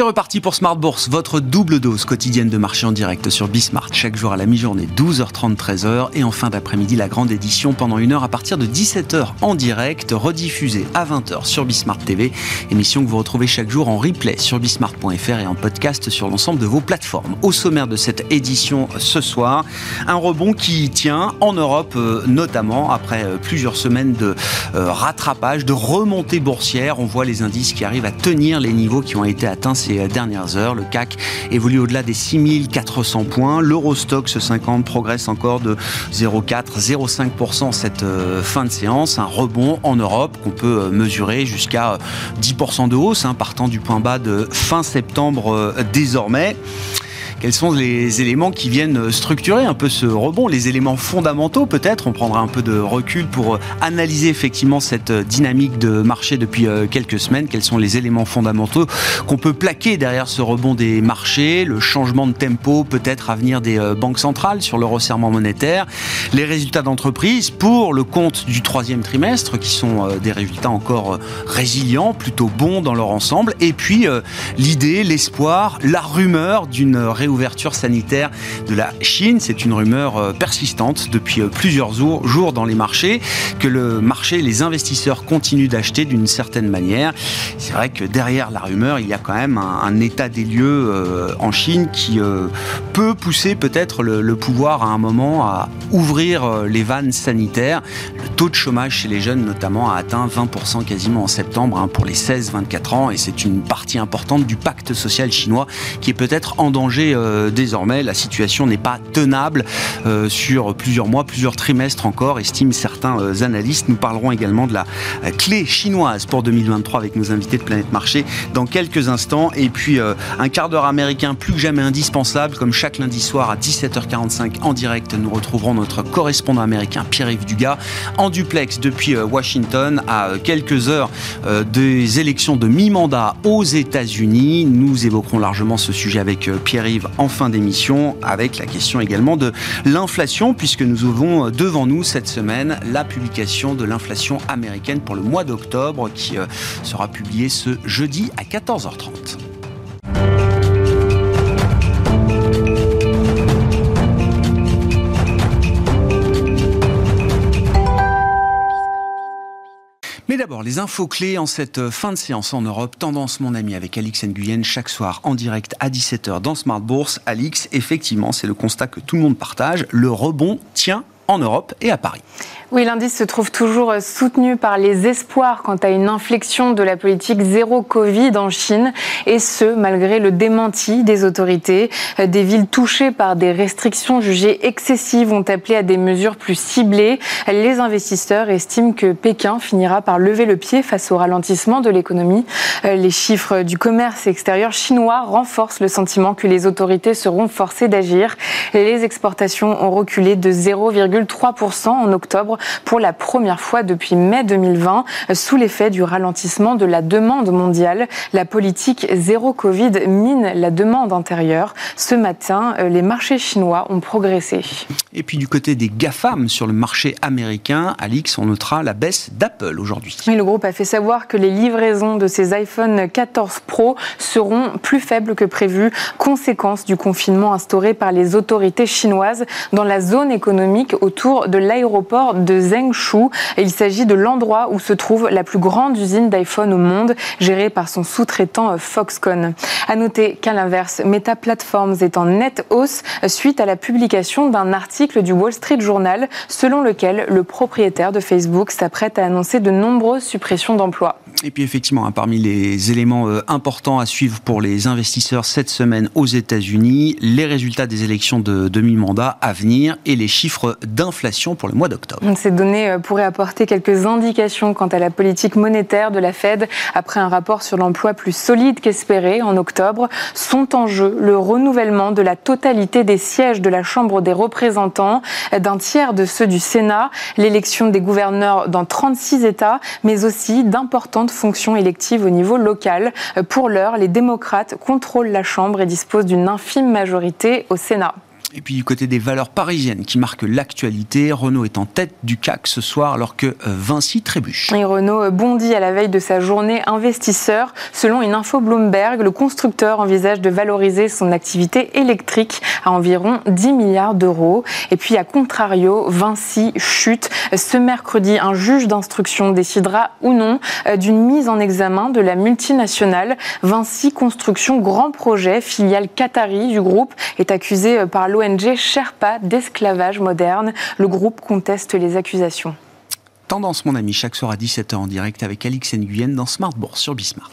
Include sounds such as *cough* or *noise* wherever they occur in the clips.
C'est reparti pour Smart Bourse, votre double dose quotidienne de marché en direct sur Bismart. Chaque jour à la mi-journée, 12h30, 13h. Et en fin d'après-midi, la grande édition pendant une heure à partir de 17h en direct, rediffusée à 20h sur Bismart TV. Émission que vous retrouvez chaque jour en replay sur bismart.fr et en podcast sur l'ensemble de vos plateformes. Au sommaire de cette édition ce soir, un rebond qui tient en Europe euh, notamment après euh, plusieurs semaines de euh, rattrapage, de remontée boursière. On voit les indices qui arrivent à tenir les niveaux qui ont été atteints ces euh, dernières heures. Le CAC évolue au-delà des 6400 points. L'Eurostox 50 progresse encore de 0,4-0,5% cette euh, fin de séance. Un rebond en Europe qu'on peut euh, mesurer jusqu'à 10% de hausse, hein, partant du point bas de fin septembre désormais quels sont les éléments qui viennent structurer un peu ce rebond, les éléments fondamentaux peut-être? On prendra un peu de recul pour analyser effectivement cette dynamique de marché depuis euh, quelques semaines. Quels sont les éléments fondamentaux qu'on peut plaquer derrière ce rebond des marchés, le changement de tempo peut-être à venir des euh, banques centrales sur le resserrement monétaire, les résultats d'entreprise pour le compte du troisième trimestre qui sont euh, des résultats encore résilients, plutôt bons dans leur ensemble, et puis l'idée, l'espoir, la rumeur d'une réouverture ouverture sanitaire de la Chine. C'est une rumeur euh, persistante depuis euh, plusieurs jours dans les marchés, que le marché, les investisseurs continuent d'acheter d'une certaine manière. C'est vrai que derrière la rumeur, il y a quand même un, état des lieux euh, en Chine qui peut pousser peut-être le, pouvoir à un moment à ouvrir les vannes sanitaires. Le taux de chômage chez les jeunes notamment a atteint 20% quasiment en septembre hein, pour les 16-24 ans et c'est une partie importante du pacte social chinois qui est peut-être en danger euh, désormais, la situation n'est pas tenable euh, sur plusieurs mois, plusieurs trimestres encore, estiment certains euh, analystes. Nous parlerons également de la clé chinoise pour 2023 avec nos invités de Planète Marché dans quelques instants. Et puis un quart d'heure américain plus que jamais indispensable, comme chaque lundi soir à 17h45 en direct. Nous retrouverons notre correspondant américain Pierre-Yves Dugas en duplex depuis Washington à quelques heures des élections de mi-mandat aux États-Unis. Nous évoquerons largement ce sujet avec Pierre-Yves en fin d'émission avec la question également de l'inflation puisque nous avons devant nous cette semaine la publication de l'inflation américaine pour le mois d'octobre qui euh, sera publiée ce jeudi à 14h30. D'abord, les infos clés en cette euh, fin de séance en Europe. Tendance, mon ami, avec Alix Nguyen, chaque soir en direct à 17h dans Smart Bourse. Alix, effectivement, c'est le constat que tout le monde partage. Le rebond tient en Europe et à Paris. Oui, l'indice se trouve toujours soutenu par les espoirs quant à une inflexion de la politique zéro Covid en Chine, et ce, malgré le démenti des autorités. Des villes touchées par des restrictions jugées excessives ont appelé à des mesures plus ciblées. Les investisseurs estiment que Pékin finira par lever le pied face au ralentissement de l'économie. Les chiffres du commerce extérieur chinois renforcent le sentiment que les autorités seront forcées d'agir. Les exportations ont reculé de 0,3% en octobre pour la première fois depuis mai 2020 sous l'effet du ralentissement de la demande mondiale. La politique zéro Covid mine la demande intérieure. Ce matin, euh, les marchés chinois ont progressé. Et puis du côté des GAFAM sur le marché américain, Alix, on notera la baisse d'Apple aujourd'hui. le groupe a fait savoir que les livraisons de ses iPhone 14 Pro seront plus faibles que prévu, conséquence du confinement instauré par les autorités chinoises dans la zone économique autour de l'aéroport de de Zhengshu. Il s'agit de l'endroit où se trouve la plus grande usine d'iPhone au monde, gérée par son sous-traitant euh, Foxconn. À noter qu'à l'inverse, Meta Platforms est en nette hausse suite à la publication d'un article du Wall Street Journal selon lequel le propriétaire de Facebook s'apprête à annoncer de nombreuses suppressions d'emplois. Et puis effectivement, hein, parmi les éléments euh, importants à suivre pour les investisseurs cette semaine aux États-Unis, les résultats des élections de demi-mandat à venir et les chiffres d'inflation pour le mois d'octobre. Ces données euh, pourraient apporter quelques indications quant à la politique monétaire de la Fed après un rapport sur l'emploi plus solide qu'espéré en octobre. Sont en jeu le renouvellement de la totalité des sièges de la Chambre des représentants, d'un tiers de ceux du Sénat, l'élection des gouverneurs dans 36 États, mais aussi d'importantes fonctions électives au niveau local. Pour l'heure, les démocrates contrôlent la Chambre et disposent d'une infime majorité au Sénat. Et puis du côté des valeurs parisiennes qui marquent l'actualité, Renault est en tête du CAC ce soir alors que euh, Vinci trébuche. Et Renault bondit à la veille de sa journée investisseur. Selon une info Bloomberg, le constructeur envisage de valoriser son activité électrique à environ 10 milliards d'euros. Et puis à contrario, Vinci chute. Ce mercredi, un juge d'instruction décidera ou non euh, d'une mise en examen de la multinationale Vinci Construction Grand Projet, filiale qatari du groupe, est accusé euh, par l'eau l'ONG Sherpa d'esclavage moderne. Le groupe conteste les accusations. Tendance, mon ami, chaque soir à 17h en direct avec Alix Nguyen dans Smart Bourse sur Bismart.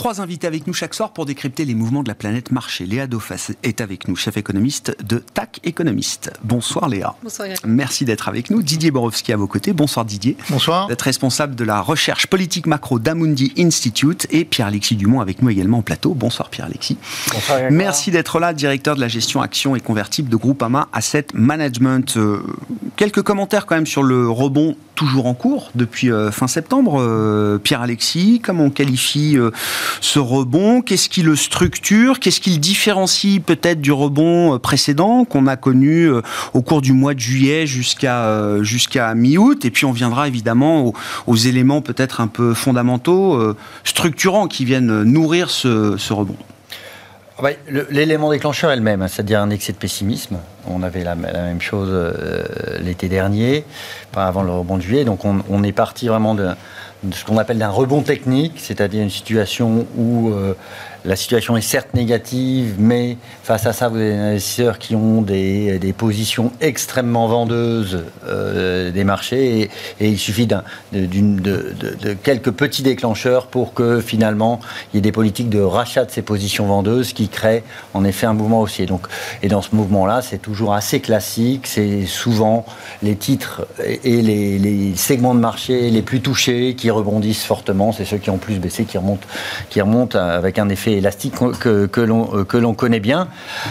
Trois invités avec nous chaque soir pour décrypter les mouvements de la planète marché. Léa Dauphas est avec nous, chef économiste de TAC Économiste. Bonsoir Léa. Bonsoir. Merci d'être avec nous. Didier Borowski à vos côtés. Bonsoir Didier. Bonsoir. D'être responsable de la recherche politique macro d'Amundi Institute et Pierre-Alexis Dumont avec nous également au plateau. Bonsoir Pierre-Alexis. Bonsoir. Merci d'être là, directeur de la gestion action et convertible de Groupama Asset Management. Euh, quelques commentaires quand même sur le rebond toujours en cours depuis euh, fin septembre. Euh, Pierre-Alexis, comment on qualifie ce rebond Qu'est-ce qui le structure Qu'est-ce qui le différencie peut-être du rebond euh, précédent qu'on a connu euh, au cours du mois de juillet jusqu'à euh, jusqu'à mi-août Et puis on viendra évidemment aux, éléments peut-être un peu fondamentaux, structurants qui viennent nourrir ce, rebond. Ah bah, l'élément déclencheur est le même, hein, c'est-à-dire un excès de pessimisme. On avait la, même chose l'été dernier, pas avant le rebond de juillet. Donc on, on est parti vraiment de, ce qu'on appelle un rebond technique, c'est-à-dire une situation où euh, la situation est certes négative, mais face à ça, vous avez des investisseurs qui ont des, des positions extrêmement vendeuses euh, des marchés, et, il suffit de, de, de, quelques petits déclencheurs pour que finalement il y ait des politiques de rachat de ces positions vendeuses qui créent en effet un mouvement haussier. Donc, et dans ce mouvement-là, c'est toujours assez classique, c'est souvent les titres et les, les segments de marché les plus touchés qui rebondissent fortement, c'est ceux qui ont plus baissé qui remontent, qui remontent avec un effet élastique que, que l'on connaît bien.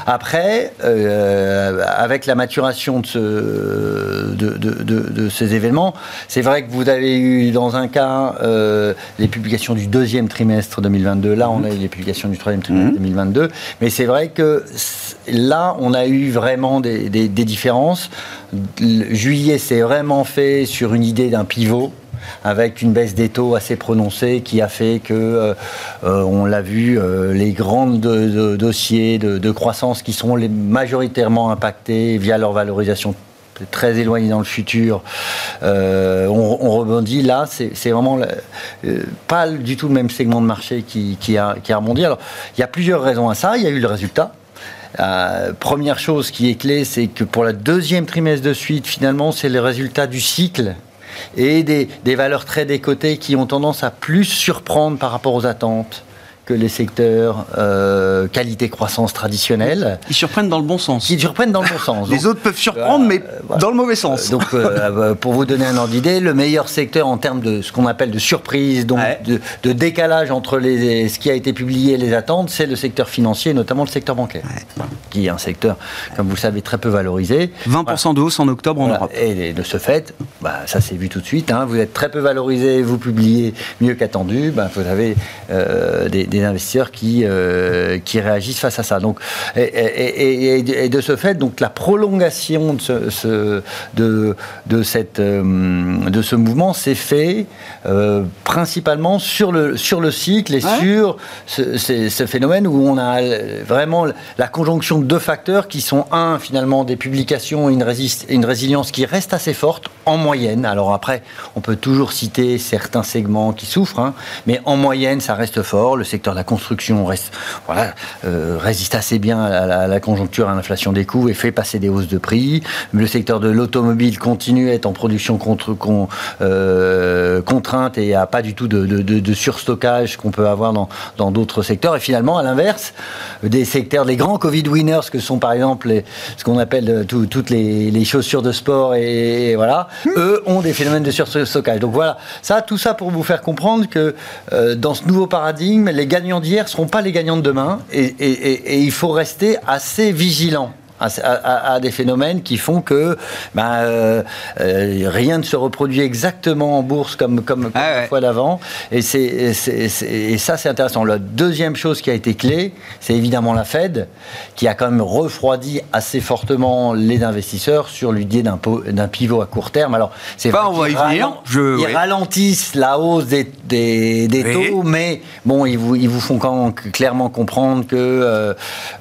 Après, euh, avec la maturation de, ce, de, de, ces événements, c'est vrai que vous avez eu dans un cas euh, les publications du deuxième trimestre 2022, là on a eu les publications du troisième trimestre 2022, mhm. mais c'est vrai que là on a eu vraiment des, des différences. Juillet s'est vraiment fait sur une idée d'un pivot avec une baisse des taux assez prononcée qui a fait que, euh, euh, on l'a vu, euh, les grands dossiers de, croissance qui les majoritairement impactés via leur valorisation très éloignée dans le futur, on, rebondit. Là, c'est vraiment pas du tout le même segment de marché qui, a, rebondi. Alors, il y a plusieurs raisons à ça. Il y a eu le résultat. première chose qui est clé, c'est que pour la deuxième trimestre de suite, finalement, c'est le résultat du cycle et des, valeurs très décotées qui ont tendance à plus surprendre par rapport aux attentes que les secteurs euh, qualité-croissance traditionnels. Ils surprennent dans le bon sens. Ils surprennent dans le bon sens. *laughs* les autres peuvent surprendre, mais dans le mauvais sens. Donc, euh, pour vous donner un ordre d'idée, le meilleur secteur en termes de ce qu'on appelle de surprise, donc de, décalage entre les, ce qui a été publié et les attentes, c'est le secteur financier, notamment le secteur bancaire, qui est un secteur, comme vous le savez, très peu valorisé. 20% de hausse en octobre en Europe. Et de ce fait, bah, ça s'est vu tout de suite. Hein. vous êtes très peu valorisé, vous publiez mieux qu'attendu, bah, vous avez euh, des investisseurs qui, euh, qui réagissent face à ça. Donc, et, de ce fait, donc, la prolongation de ce, de, de, cette, euh, de ce mouvement s'est fait euh, principalement sur le, sur le cycle et sur ce, ce, phénomène où on a vraiment la conjonction de deux facteurs qui sont, un, finalement, des publications et une, une résilience qui reste assez forte en moyenne. Alors après, on peut toujours citer certains segments qui souffrent, hein, mais en moyenne, ça reste fort. Le secteur la construction reste, voilà, euh, résiste assez bien à la, conjoncture, à l'inflation des coûts et fait passer des hausses de prix. Le secteur de l'automobile continue à être en production contre, euh, contrainte et a pas du tout de, surstockage qu'on peut avoir dans d'autres secteurs. Et finalement, à l'inverse, des secteurs, les grands Covid winners que sont par exemple ce qu'on appelle euh, toutes les, chaussures de sport et, voilà, eux ont des phénomènes de surstockage. Donc voilà, ça, tout ça pour vous faire comprendre que dans ce nouveau paradigme, les gagnants d'hier ne seront pas les gagnants de demain et il faut rester assez vigilant à, des phénomènes qui font que ben, euh, euh, rien ne se reproduit exactement en bourse comme, comme, ah la fois d'avant. Et, c'est, ça, c'est intéressant. La deuxième chose qui a été clé, c'est évidemment la Fed, qui a quand même refroidi assez fortement les investisseurs sur l'idée d'un, pivot à court terme. Alors, c'est pas vrai qu'ils Je, ils ralentissent la hausse des, des, des taux, mais bon, ils vous, ils vous font quand même clairement comprendre que...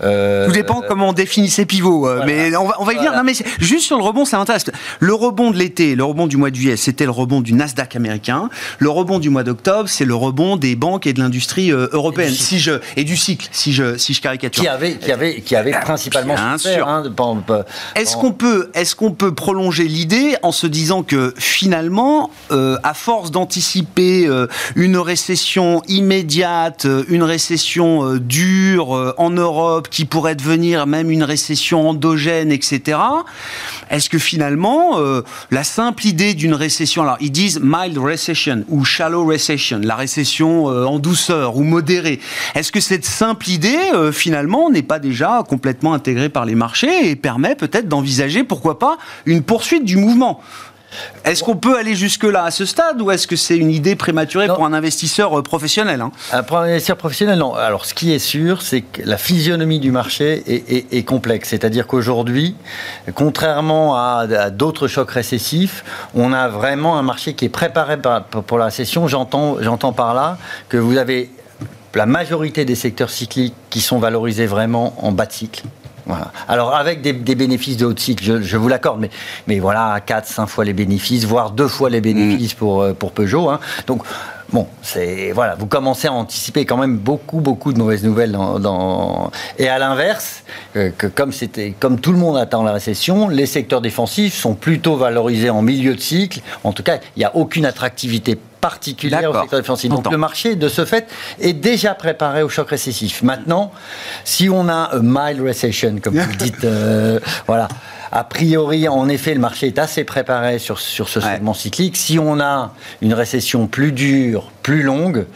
Euh, Tout dépend comment on définit ces pivots. Euh, mais on va, on va y venir. Non, mais juste sur le rebond, ça m'intéresse. Le rebond de l'été, le rebond du mois de juillet, c'était le rebond du Nasdaq américain. Le rebond du mois d'octobre, c'est le rebond des banques et de l'industrie euh, européenne. Et du, si je, et du cycle, si je, si je caricature. Qui avait, qui avait, qui avait principalement Bien sûr. Hein, est-ce qu'on peut, est-ce qu'on peut prolonger l'idée en se disant que finalement, euh, à force d'anticiper une récession immédiate, une récession dure en Europe, qui pourrait devenir même une récession endogène, etc. Est-ce que finalement, euh, la simple idée d'une récession, alors ils disent mild recession ou shallow recession, la récession euh, en douceur ou modérée, est-ce que cette simple idée, euh, finalement, n'est pas déjà complètement intégrée par les marchés et permet peut-être d'envisager, pourquoi pas, une poursuite du mouvement? Est-ce qu'on peut aller jusque-là à ce stade ou est-ce que c'est une idée prématurée pour un investisseur euh, professionnel hein? Pour un investisseur professionnel, non. Alors, ce qui est sûr, c'est que la physionomie du marché est, complexe. C'est-à-dire qu'aujourd'hui, contrairement à, d'autres chocs récessifs, on a vraiment un marché qui est préparé pour la récession. J'entends par là que vous avez la majorité des secteurs cycliques qui sont valorisés vraiment en bas de cycle. Alors avec des, bénéfices de haut cycle, je, vous l'accorde, mais, mais voilà, 4, 5 fois les bénéfices, voire 2 fois les bénéfices mm. pour, euh, pour Peugeot. Hein. Donc bon, c'est voilà, vous commencez à anticiper quand même beaucoup beaucoup de mauvaises nouvelles dans, et à l'inverse, euh, que comme c'était comme tout le monde attend la récession, les secteurs défensifs sont plutôt valorisés en milieu de cycle. En tout cas, il n'y a aucune attractivité particulière au secteur défensif. Donc le marché, de ce fait, est déjà préparé au choc récessif. Maintenant, si on a un mild recession, comme vous dites, *laughs* euh, voilà, a priori, en effet, le marché est assez préparé sur, sur ce segment cyclique. Si on a une récession plus dure, plus longue,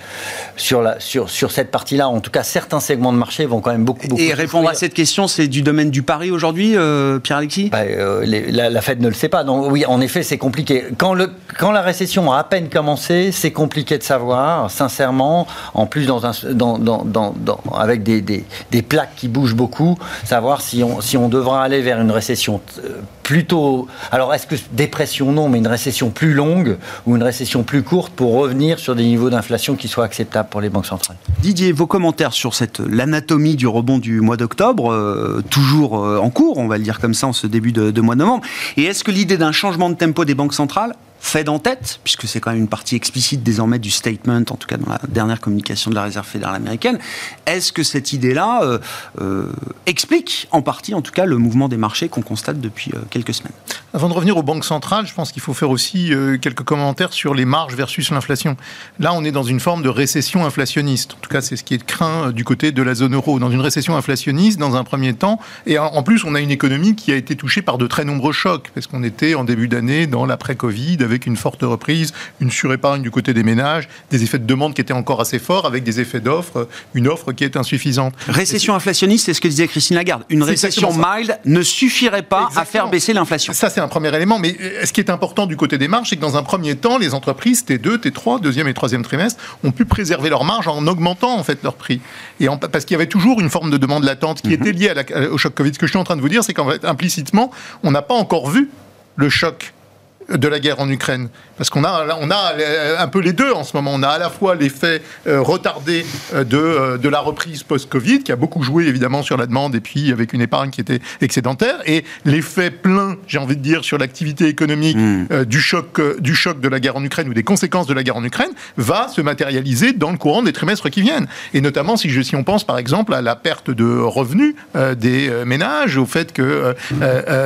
sur, la, sur, sur cette partie-là, en tout cas, certains segments de marché vont quand même beaucoup, beaucoup Et répondre à cette question, c'est du domaine du pari aujourd'hui, euh, Pierre-Alexis? Bah, euh, la, la, Fed ne le sait pas. Donc, oui, en effet, c'est compliqué. Quand, le, quand la récession a à peine commencé, c'est compliqué de savoir, sincèrement, en plus dans un, dans, dans, dans, avec des, des, des, plaques qui bougent beaucoup, savoir si on, si on devra aller vers une récession plutôt. Alors, est-ce que dépression non, mais une récession plus longue ou une récession plus courte pour revenir sur des niveaux d'inflation qui soient acceptables pour les banques centrales? Didier, vos commentaires sur l'anatomie du rebond du mois d'octobre, euh, toujours euh, en cours, on va le dire comme ça, en ce début de, de mois de novembre. Et est-ce que l'idée d'un changement de tempo des banques centrales Fed en tête, puisque c'est quand même une partie explicite désormais du statement, en tout cas dans la dernière communication de la Réserve fédérale américaine. Est-ce que cette idée-là euh, euh, explique en partie, en tout cas, le mouvement des marchés qu'on constate depuis euh, quelques semaines? Avant de revenir aux banques centrales, je pense qu'il faut faire aussi quelques commentaires sur les marges versus l'inflation. Là, on est dans une forme de récession inflationniste. En tout cas, c'est ce qui est craint du côté de la zone euro. Dans une récession inflationniste, dans un premier temps, et en plus, on a une économie qui a été touchée par de très nombreux chocs, parce qu'on était en début d'année dans l'après-Covid avec une forte reprise, une surépargne du côté des ménages, des effets de demande qui étaient encore assez forts, avec des effets d'offre, une offre qui est insuffisante. Récession inflationniste, c'est ce que disait Christine Lagarde. Une récession mild ne suffirait pas à faire baisser l'inflation. Ça, c'est un premier élément. Mais euh, ce qui est important du côté des marges, c'est que dans un premier temps, les entreprises T2, T3, deuxième et troisième trimestre, ont pu préserver leurs marges en augmentant en fait leur prix. Et parce qu'il y avait toujours une forme de demande latente qui mhm. était liée au choc Covid. Ce que je suis en train de vous dire, c'est qu'en fait, implicitement, on n'a pas encore vu le choc de la guerre en Ukraine. Parce qu'on a, on a euh, un peu les deux en ce moment. On a à la fois l'effet euh, retardé euh, de, de la reprise post-Covid, qui a beaucoup joué évidemment sur la demande, et puis avec une épargne qui était excédentaire, et l'effet plein, j'ai envie de dire, sur l'activité économique hmm. du, choc, du choc de la guerre en Ukraine ou des conséquences de la guerre en Ukraine, va se matérialiser dans le courant des trimestres qui viennent. Et notamment si, je, si on pense par exemple à la perte de revenus des ménages, au fait que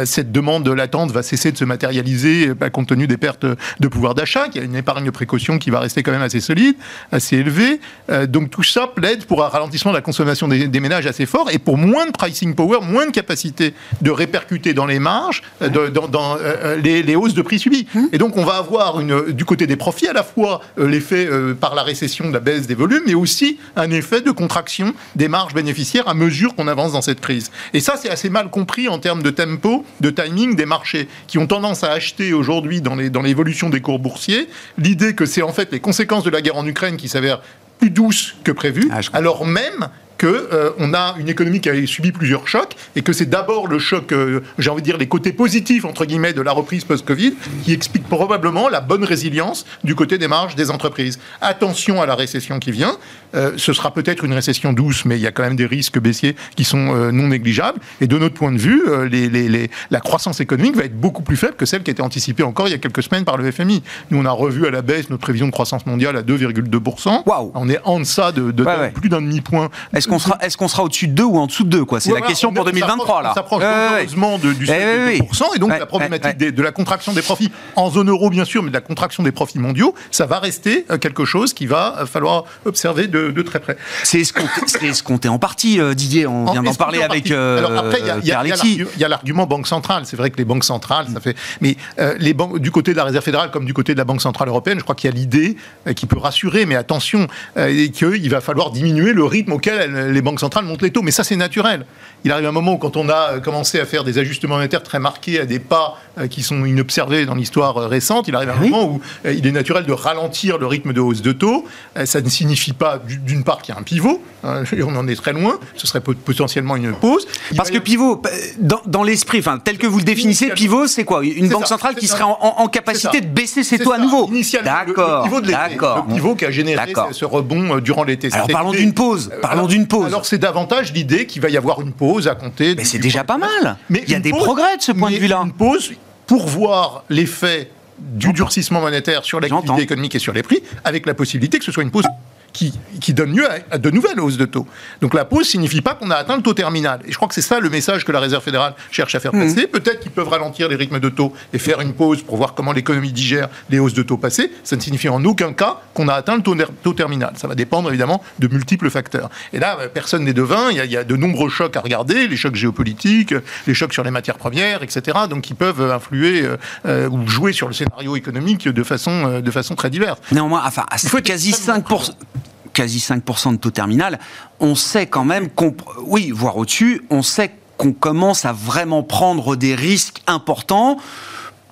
cette demande latente va cesser de se matérialiser bah, compte tenu des pertes de pouvoir d'achat, qu'il y a une épargne de précaution qui va rester quand même assez solide, assez élevée. Euh, donc tout ça plaide pour un ralentissement de la consommation des, ménages assez fort et pour moins de pricing power, moins de capacité de répercuter dans les marges, euh, dans, les, hausses de prix subies. Mmh. Et donc on va avoir une, du côté des profits à la fois l'effet par la récession de la baisse des volumes, mais aussi un effet de contraction des marges bénéficiaires à mesure qu'on avance dans cette crise. Et ça, c'est assez mal compris en termes de tempo, de timing des marchés, qui ont tendance à acheter aujourd'hui dans l'évolution des cours boursiers, l'idée que c'est en fait les conséquences de la guerre en Ukraine qui s'avèrent plus douces que prévues, ah, alors même qu'on euh, on a une économie qui a subi plusieurs chocs et que c'est d'abord le choc, euh, j'ai envie de dire les côtés positifs entre guillemets de la reprise post-Covid qui explique probablement la bonne résilience du côté des marges des entreprises. Attention à la récession qui vient. Euh, ce sera peut-être une récession douce, mais il y a quand même des risques baissiers qui sont non négligeables. Et de notre point de vue, les, la croissance économique va être beaucoup plus faible que celle qui était anticipée encore il y a quelques semaines par le FMI. Nous, on a revu à la baisse notre prévision de croissance mondiale à 2,2%. Wow. On est en deçà de, plus d'un demi-point est-ce qu'on sera, est-ce qu'on sera au-dessus de 2 ou en dessous de 2 quoi? C'est la question pour 2023 là. On s'approche heureusement du eh seuil de 2%, et donc la problématique de la contraction des profits en zone euro bien sûr, mais de la contraction des profits mondiaux, ça va rester euh, quelque chose qui va euh, falloir observer de, très près. C'est escompté, en partie, euh, Didier. On vient d'en parler avec Alors après, il y a, l'argument banque centrale. C'est vrai que les banques centrales, ça fait. Mais les banques du côté de la Réserve fédérale comme du côté de la Banque centrale européenne, je crois qu'il y a l'idée qui peut rassurer, mais attention, qu'il va falloir diminuer le rythme auquel les banques centrales montent les taux. Mais ça, c'est naturel. Il arrive un moment où, quand on a commencé à faire des ajustements monétaires très marqués à des pas euh, qui sont inobservés dans l'histoire euh, récente, il arrive un moment où euh, il est naturel de ralentir le rythme de hausse de taux. Ça ne signifie pas, d'une part, qu'il y a un pivot. Hein, on en est très loin. Ce serait potentiellement une pause. Parce que pivot, dans, l'esprit, enfin, tel que vous le définissez, pivot, c'est quoi? Une banque centrale qui serait en, capacité de baisser ses taux à nouveau. D'accord. Le, pivot qui a généré ce rebond durant l'été. Alors parlons d'une pause. Parlons d'une pause alors c'est davantage l'idée qu'il va y avoir une pause à compter. Mais c'est déjà pas mal. Mais il y a des progrès de ce point de vue-là. Une pause pour voir l'effet du durcissement monétaire sur l'activité économique et sur les prix, avec la possibilité que ce soit une pause qui, donne lieu à, de nouvelles hausses de taux. Donc la pause signifie pas qu'on a atteint le taux terminal. Et je crois que c'est ça le message que la Réserve fédérale cherche à faire mmh. passer. Peut-être qu'ils peuvent ralentir les rythmes de taux et faire une pause pour voir comment l'économie digère les hausses de taux passées. Ça ne signifie en aucun cas qu'on a atteint le taux, terminal. Ça va dépendre évidemment de multiples facteurs. Et là, euh, personne n'est devin. Il y, a, il y a de nombreux chocs à regarder, les chocs géopolitiques, les chocs sur les matières premières, etc. Donc qui peuvent influer euh, euh, ou jouer sur le scénario économique de façon, de façon très diverse. Néanmoins, enfin, à quasi 5% quasi 5% de taux terminal, on sait quand même qu'on, oui, voire au-dessus, on sait qu'on commence à vraiment prendre des risques importants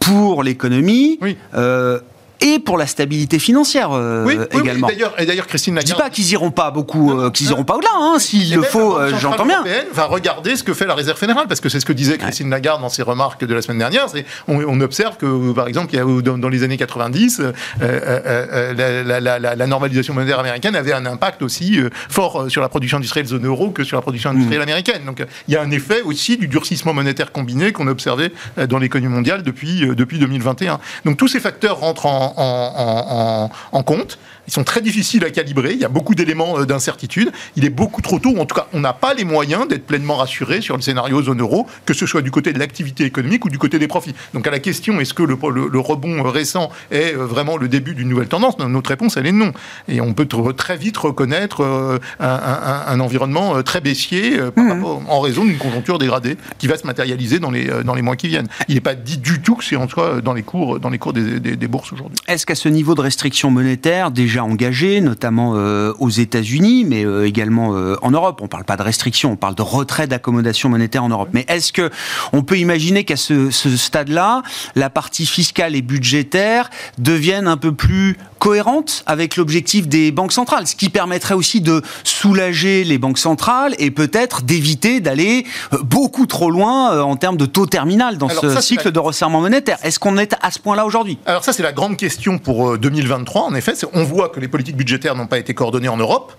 pour l'économie. Oui. Euh, et pour la stabilité financière euh, oui, oui, également. et d'ailleurs, Christine Lagarde. Je dis pas qu'ils iront pas beaucoup, euh, qu'ils iront pas au-delà. Hein, S'il le faut, euh, j'entends bien. va regarder ce que fait la Réserve fédérale, parce que c'est ce que disait Christine Lagarde dans ses remarques de la semaine dernière. On, on, observe que, par exemple, il y a, dans, les années 90, la, la, normalisation monétaire américaine avait un impact aussi fort sur la production industrielle zone euro que sur la production industrielle mm. américaine. Donc, il y a un effet aussi du durcissement monétaire combiné qu'on a observé dans l'économie mondiale depuis depuis 2021. Donc, tous ces facteurs rentrent en en, compte. Ils sont très difficiles à calibrer. Il y a beaucoup d'éléments euh, d'incertitude. Il est beaucoup trop tôt. En tout cas, on n'a pas les moyens d'être pleinement rassuré sur le scénario zone euro, que ce soit du côté de l'activité économique ou du côté des profits. Donc, à la question est-ce que le, rebond récent est euh, vraiment le début d'une nouvelle tendance? Notre réponse, elle est non. Et on peut très vite reconnaître euh, un, environnement très baissier mmh. en raison d'une conjoncture dégradée qui va se matérialiser dans les, dans les mois qui viennent. Il n'est pas dit du tout que c'est en soi dans les cours, dans les cours des, des bourses aujourd'hui. Est-ce qu'à ce niveau de restriction monétaire, déjà engagé, notamment euh, aux États-Unis, mais euh, également euh, en Europe, on ne parle pas de restriction, on parle de retrait d'accommodation monétaire en Europe. Mais est-ce que on peut imaginer qu'à ce, ce stade-là, la partie fiscale et budgétaire devienne un peu plus cohérente avec l'objectif des banques centrales, ce qui permettrait aussi de soulager les banques centrales et peut-être d'éviter d'aller beaucoup trop loin en termes de taux terminal dans ce cycle de resserrement monétaire. Est-ce qu'on est à ce point-là aujourd'hui? Alors ça, c'est la grande question pour 2023. En effet, on voit que les politiques budgétaires n'ont pas été coordonnées en Europe.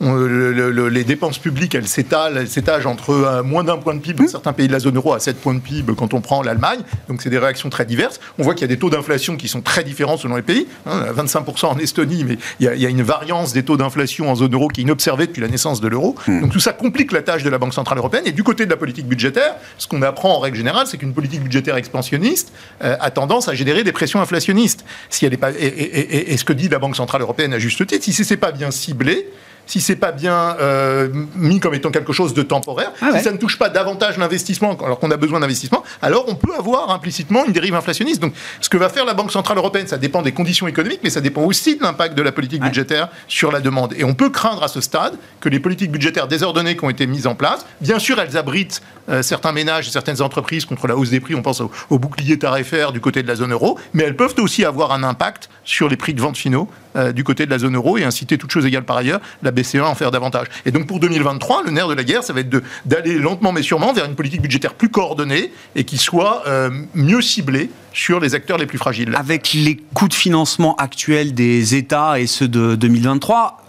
Les dépenses publiques, elles s'étalent, elles s'étagent entre euh, moins d'un point de PIB dans certains pays de la zone euro à 7 points de PIB quand on prend l'Allemagne. Donc c'est des réactions très diverses. On voit qu'il y a des taux d'inflation qui sont très différents selon les pays. 25% hein, en Estonie, mais il y, a, une variance des taux d'inflation en zone euro qui est inobservée depuis la naissance de l'euro. Hmm. Donc tout ça complique la tâche de la Banque Centrale Européenne. Et du côté de la politique budgétaire, ce qu'on apprend en règle générale, c'est qu'une politique budgétaire expansionniste euh, a tendance à générer des pressions inflationnistes. Si elle est pas, et, et, ce que dit la Banque Centrale Européenne à juste titre, si ce n'est pas bien ciblé, si c'est pas bien euh, mis comme étant quelque chose de temporaire, ah si ça ne touche pas davantage l'investissement alors qu'on a besoin d'investissement, alors on peut avoir implicitement une dérive inflationniste. Donc ce que va faire la Banque Centrale Européenne, ça dépend des conditions économiques, mais ça dépend aussi de l'impact de la politique budgétaire sur la demande. Et on peut craindre à ce stade que les politiques budgétaires désordonnées qui ont été mises en place, bien sûr elles abritent euh, certains ménages et certaines entreprises contre la hausse des prix, on pense au, bouclier tarifaire du côté de la zone euro, mais elles peuvent aussi avoir un impact sur les prix de vente finaux euh, du côté de la zone euro et inciter, toutes choses égales par ailleurs, la BCE à en faire davantage. Et donc pour 2023, le nerf de la guerre, ça va être d'aller lentement mais sûrement vers une politique budgétaire plus coordonnée et qui soit euh, mieux ciblée sur les acteurs les plus fragiles. Avec les coûts de financement actuels des États et ceux de 2023,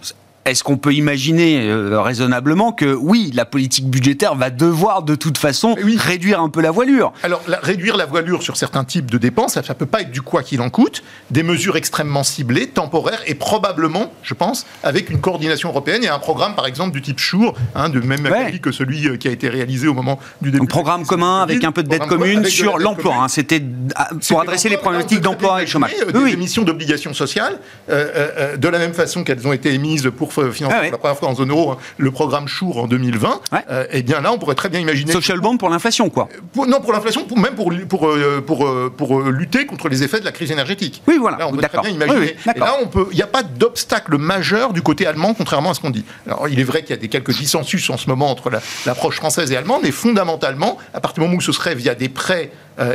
est-ce qu'on peut imaginer euh, raisonnablement que oui, la politique budgétaire va devoir de toute façon réduire un peu la voilure Alors, réduire la voilure sur certains types de dépenses, ça ne peut pas être du quoi qu'il en coûte, des mesures extrêmement ciblées, temporaires et probablement, je pense, avec une coordination européenne et un programme, par exemple, du type Shure, hein, de même ouais. que celui euh, qui a été réalisé au moment du début. Un programme commun avec un peu de dette commune sur l'emploi. Hein, C'était pour adresser les problématiques d'emploi et de chômage. Euh, des émissions d'obligations sociales, de la même façon qu'elles ont été émises pour financer ah la première fois en zone euro hein, le programme Chour en 2020, et euh, eh bien là, on pourrait très bien imaginer. Social bond pour l'inflation, quoi. non, pour l'inflation, même pour, pour, euh, pour, euh, pour, lutter contre les effets de la crise énergétique. Oui, voilà. Là, on peut très bien imaginer. et là, il n'y a pas d'obstacle majeur du côté allemand, contrairement à ce qu'on dit. Alors, il est vrai qu'il y a des quelques dissensus en ce moment entre l'approche française et allemande, mais fondamentalement, à partir du moment où ce serait via des prêts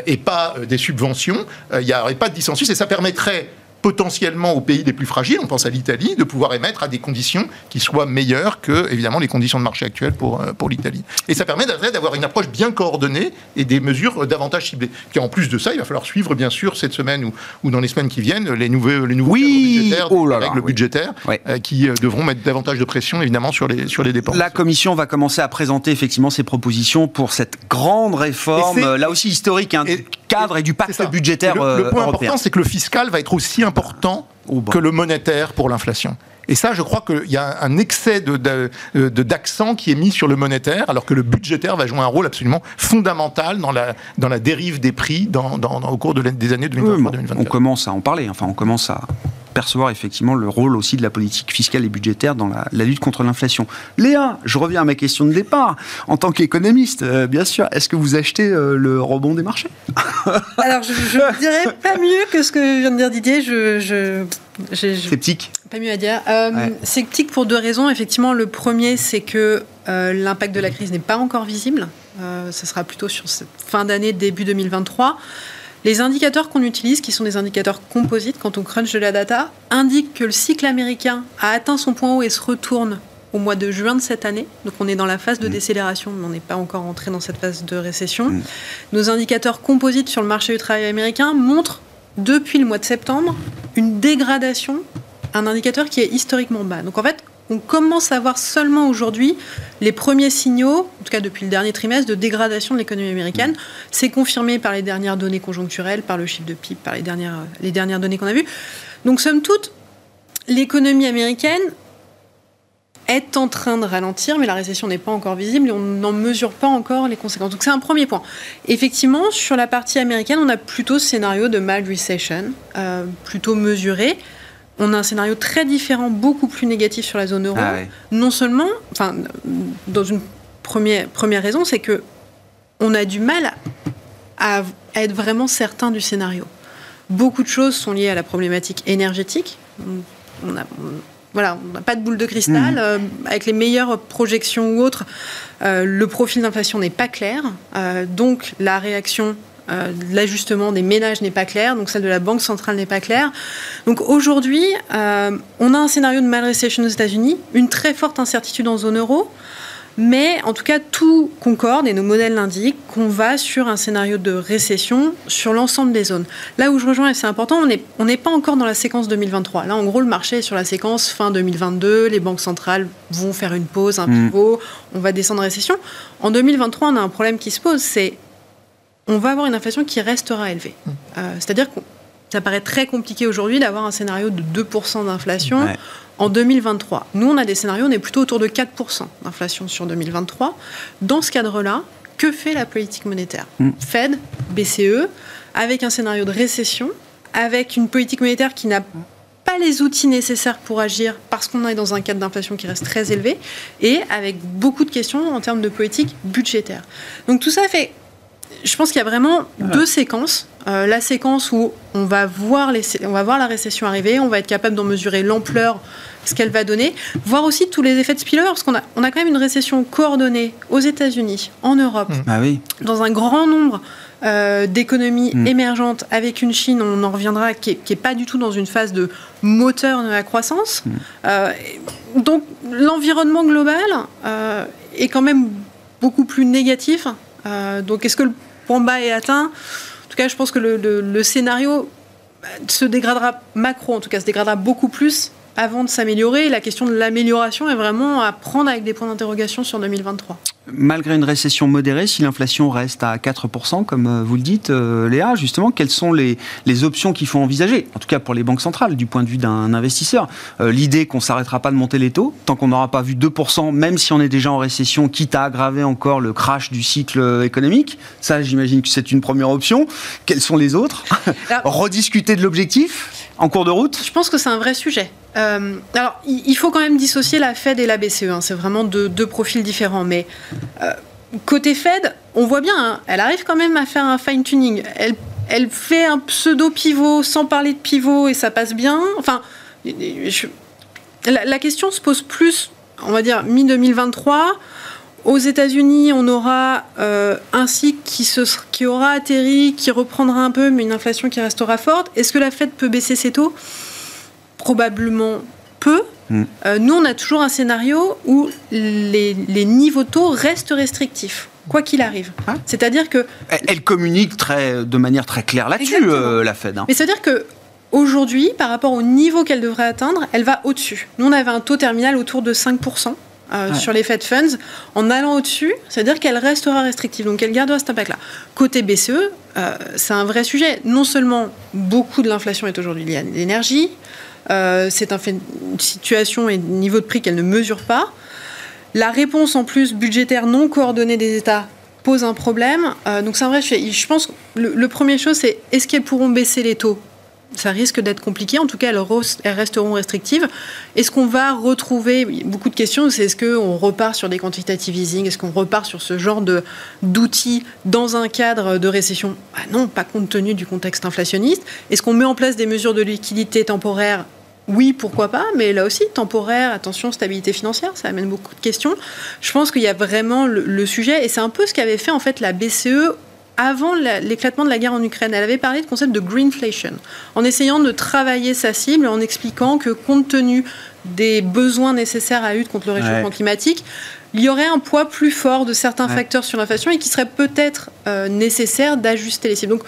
et pas des subventions, il n'y aurait pas de dissensus et ça permettrait potentiellement aux pays les plus fragiles, on pense à l'Italie, de pouvoir émettre à des conditions qui soient meilleures que, évidemment, les conditions de marché actuelles pour, euh, pour l'Italie. Et ça permet d'avoir une approche bien coordonnée et des mesures davantage ciblées. Puis en plus de ça, il va falloir suivre, bien sûr, cette semaine ou, ou dans les semaines qui viennent, les nouveaux, les nouveaux budgétaires, oh règles budgétaires, euh, qui euh, devront mettre davantage de pression, évidemment, sur les, sur les dépenses. La Commission va commencer à présenter, effectivement, ses propositions pour cette grande réforme, là aussi historique, hein, cadre et du pacte budgétaire le, le point important, c'est que le fiscal va être aussi important oh, que le monétaire pour l'inflation. Et ça, je crois qu'il y a un excès d'accent de, qui est mis sur le monétaire, alors que le budgétaire va jouer un rôle absolument fondamental dans la, dans la dérive des prix dans, au cours des années 2023-2024. on commence à en parler, enfin on commence à percevoir effectivement le rôle aussi de la politique fiscale et budgétaire dans la, lutte contre l'inflation. Léa, je reviens à ma question de départ. En tant qu'économiste, euh, bien sûr, est-ce que vous achetez euh, le rebond des marchés? Alors, je ne dirais pas mieux que ce que vient de dire Didier. Je, je, Sceptique Pas mieux à dire. Euh, Sceptique pour deux raisons. Effectivement, le premier, c'est que euh, l'impact de la crise n'est pas encore visible. ce sera plutôt sur cette fin d'année, début 2023. Les indicateurs qu'on utilise, qui sont des indicateurs composites quand on crunch de la data, indiquent que le cycle américain a atteint son point haut et se retourne au mois de juin de cette année. Donc on est dans la phase de mm. décélération, mais on n'est pas encore entré dans cette phase de récession. Mm. Nos indicateurs composites sur le marché du travail américain montrent depuis le mois de septembre une dégradation, un indicateur qui est historiquement bas. Donc en fait, on commence à voir seulement aujourd'hui les premiers signaux, en tout cas depuis le dernier trimestre, de dégradation de l'économie américaine. C'est confirmé par les dernières données conjoncturelles, par le chiffre de PIB, par les dernières, les dernières données qu'on a vues. Donc, somme toute, l'économie américaine est en train de ralentir, mais la récession n'est pas encore visible et on n'en mesure pas encore les conséquences. Donc c'est un premier point. Effectivement, sur la partie américaine, on a plutôt ce scénario de mild recession, euh, plutôt mesuré on a un scénario très différent, beaucoup plus négatif sur la zone euro. Ah non seulement, enfin, dans une première, première raison, c'est que on a du mal à, être vraiment certain du scénario. Beaucoup de choses sont liées à la problématique énergétique. On a, voilà, on n'a pas de boule de cristal. Mmh. Euh, avec les meilleures projections ou autres, euh, le profil d'inflation n'est pas clair. Euh, donc la réaction euh, l'ajustement des ménages n'est pas clair, donc celle de la Banque centrale n'est pas claire. Donc aujourd'hui, euh, on a un scénario de mal recession aux États-Unis, une très forte incertitude en zone euro. Mais en tout cas, tout concorde et nos modèles l'indiquent qu'on va sur un scénario de récession sur l'ensemble des zones. Là où je rejoins, et c'est important, on n'est pas encore dans la séquence 2023. Là, en gros, le marché est sur la séquence fin 2022. Les banques centrales vont faire une pause, un mm. pivot, on va descendre en récession. En 2023, on a un problème qui se pose, c'est on va avoir une inflation qui restera élevée. Mm. Euh, c'est-à-dire que ça paraît très compliqué aujourd'hui d'avoir un scénario de 2% d'inflation en 2023. Nous, on a des scénarios, on est plutôt autour de 4% d'inflation sur 2023. Dans ce cadre-là, que fait la politique monétaire? Mm. Fed, BCE, avec un scénario de récession, avec une politique monétaire qui n'a pas les outils nécessaires pour agir parce qu'on est dans un cadre d'inflation qui reste très élevé et avec beaucoup de questions en termes de politique budgétaire. Donc tout ça fait je pense qu'il y a vraiment deux séquences. Euh, la séquence où on va, voir les, on va voir la récession arriver, on va être capable d'en mesurer l'ampleur, ce qu'elle va donner, voir aussi tous les effets de spillover, parce qu'on a, on a quand même une récession coordonnée aux États-Unis, en Europe, mmh. ah oui. dans un grand nombre euh, d'économies mmh. émergentes, avec une Chine, on en reviendra, qui n'est pas du tout dans une phase de moteur de la croissance. Mmh. Euh, donc l'environnement global est quand même beaucoup plus négatif euh, donc est-ce que le bas est atteint En tout cas, je pense que le, scénario bah, se dégradera, macro en tout cas, se dégradera beaucoup plus avant de s'améliorer. La question de l'amélioration est vraiment à prendre avec des points d'interrogation sur 2023 malgré une récession modérée, si l'inflation reste à 4%, comme euh, vous le dites, euh, Léa, justement, quelles sont les, options qu'il faut envisager, en tout cas pour les banques centrales, du point de vue d'un investisseur euh, L'idée qu'on ne s'arrêtera pas de monter les taux, tant qu'on n'aura pas vu 2%, même si on est déjà en récession, quitte à aggraver encore le crash du cycle économique, ça j'imagine que c'est une première option. Quelles sont les autres? *laughs* Rediscuter de l'objectif? En cours de route? Je pense que c'est un vrai sujet. alors, il faut quand même dissocier la Fed et la BCE. Hein. C'est vraiment deux, deux, profils différents. Mais côté Fed, on voit bien, hein, elle arrive quand même à faire un fine-tuning. Elle, fait un pseudo-pivot sans parler de pivot et ça passe bien. Enfin, la, question se pose plus, on va dire, mi-2023. Aux États-Unis, on aura euh, un cycle qui, qui aura atterri, qui reprendra un peu, mais une inflation qui restera forte. Est-ce que la Fed peut baisser ses taux? Probablement peu. Mm. Euh, nous, on a toujours un scénario où les, niveaux taux restent restrictifs quoi qu'il arrive. Ah. C'est-à-dire que elle, communique très, de manière très claire là-dessus, euh, la Fed. Hein. Mais c'est-à-dire que aujourd'hui, par rapport au niveau qu'elle devrait atteindre, elle va au-dessus. Nous, on avait un taux terminal autour de 5%. Euh, sur les Fed Funds, en allant au-dessus, c'est-à-dire qu'elle restera restrictive, donc elle gardera cet impact-là. Côté BCE, c'est un vrai sujet. Non seulement beaucoup de l'inflation est aujourd'hui liée à l'énergie, euh, c'est une situation et niveau de prix qu'elle ne mesure pas. La réponse en plus budgétaire non coordonnée des États pose un problème. Euh, donc c'est un vrai Je pense que le, le premier chose, c'est est-ce qu'elles pourront baisser les taux? Ça risque d'être compliqué. En tout cas, elles, resteront restrictives. Est-ce qu'on va retrouver beaucoup de questions C'est est-ce qu'on repart sur des quantitative easing? Est-ce qu'on repart sur ce genre d'outils dans un cadre de récession? Bah Non, pas compte tenu du contexte inflationniste. Est-ce qu'on met en place des mesures de liquidité temporaire oui, pourquoi pas, mais là aussi, temporaire, attention, stabilité financière, ça amène beaucoup de questions. Je pense qu'il y a vraiment le, sujet, et c'est un peu ce qu'avait fait en fait la BCE avant l'éclatement de la guerre en Ukraine. Elle avait parlé du concept de greenflation, en essayant de travailler sa cible, en expliquant que compte tenu des besoins nécessaires à lutte contre le réchauffement climatique, il y aurait un poids plus fort de certains facteurs sur l'inflation et qu'il serait peut-être euh, nécessaire d'ajuster les cibles. Donc,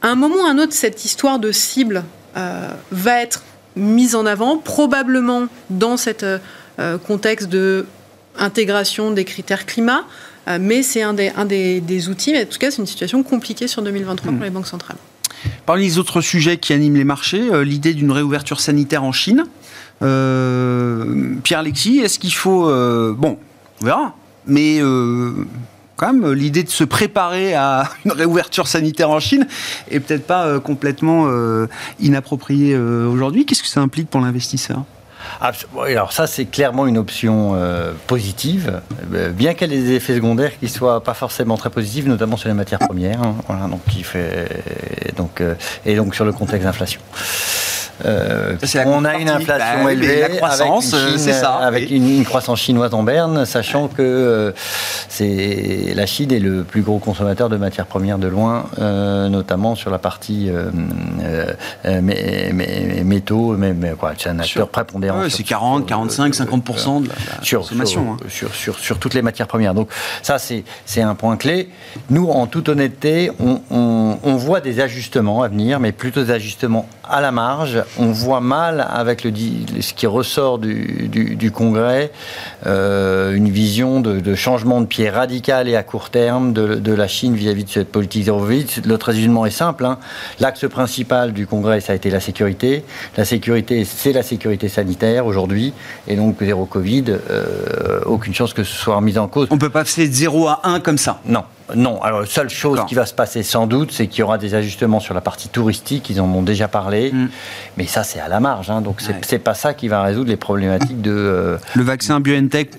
à un moment ou à un autre, cette histoire de cible euh, va être mise en avant, probablement dans cet euh, contexte de intégration des critères climat, euh, mais c'est un, des, un des, outils. Mais en tout cas, c'est une situation compliquée sur 2023 pour hmm. les banques centrales. Parmi les autres sujets qui animent les marchés, euh, l'idée d'une réouverture sanitaire en Chine. Pierre-Alexis, est-ce qu'il faut... bon, on verra. Mais même, l'idée de se préparer à *laughs* une réouverture sanitaire en Chine est peut-être pas complètement inappropriée aujourd'hui. Qu'est-ce que ça implique pour l'investisseur? Alors ça, c'est clairement une option euh, positive, euh, bien qu'elle ait des effets secondaires qui soient pas forcément très positifs, notamment sur les matières premières, hein, euh, et donc sur le contexte d'inflation. On a une inflation bah élevée, la croissance, avec, une, ça, avec une, croissance chinoise en berne, sachant que c'est la Chine est le plus gros consommateur de matières premières de loin, notamment sur la partie métaux, mais, quoi, c'est un acteur prépondérant. c'est 40, 45, 50% de la, consommation. Hein. Sur, sur, sur, toutes les matières premières. Donc ça, c'est un point clé. Nous, en toute honnêteté, on, on, voit des ajustements à venir, mais plutôt des ajustements à la marge. On voit mal avec le, ce qui ressort du, du, Congrès euh, une vision de, de, changement de pied radical et à court terme de, de la Chine vis-à-vis de cette politique zéro Covid. Notre résumé est simple. Hein. L'axe principal du Congrès, ça a été la sécurité. La sécurité, c'est la sécurité sanitaire aujourd'hui. Et donc, zéro Covid, euh, aucune chance que ce soit remis en cause. On ne peut pas passer de 0 à 1 comme ça Non. Non, alors la seule chose qui va se passer sans doute, c'est qu'il y aura des ajustements sur la partie touristique, ils en ont déjà parlé, mm. mais ça c'est à la marge, hein, donc c'est pas ça qui va résoudre les problématiques de... Euh, le vaccin BioNTech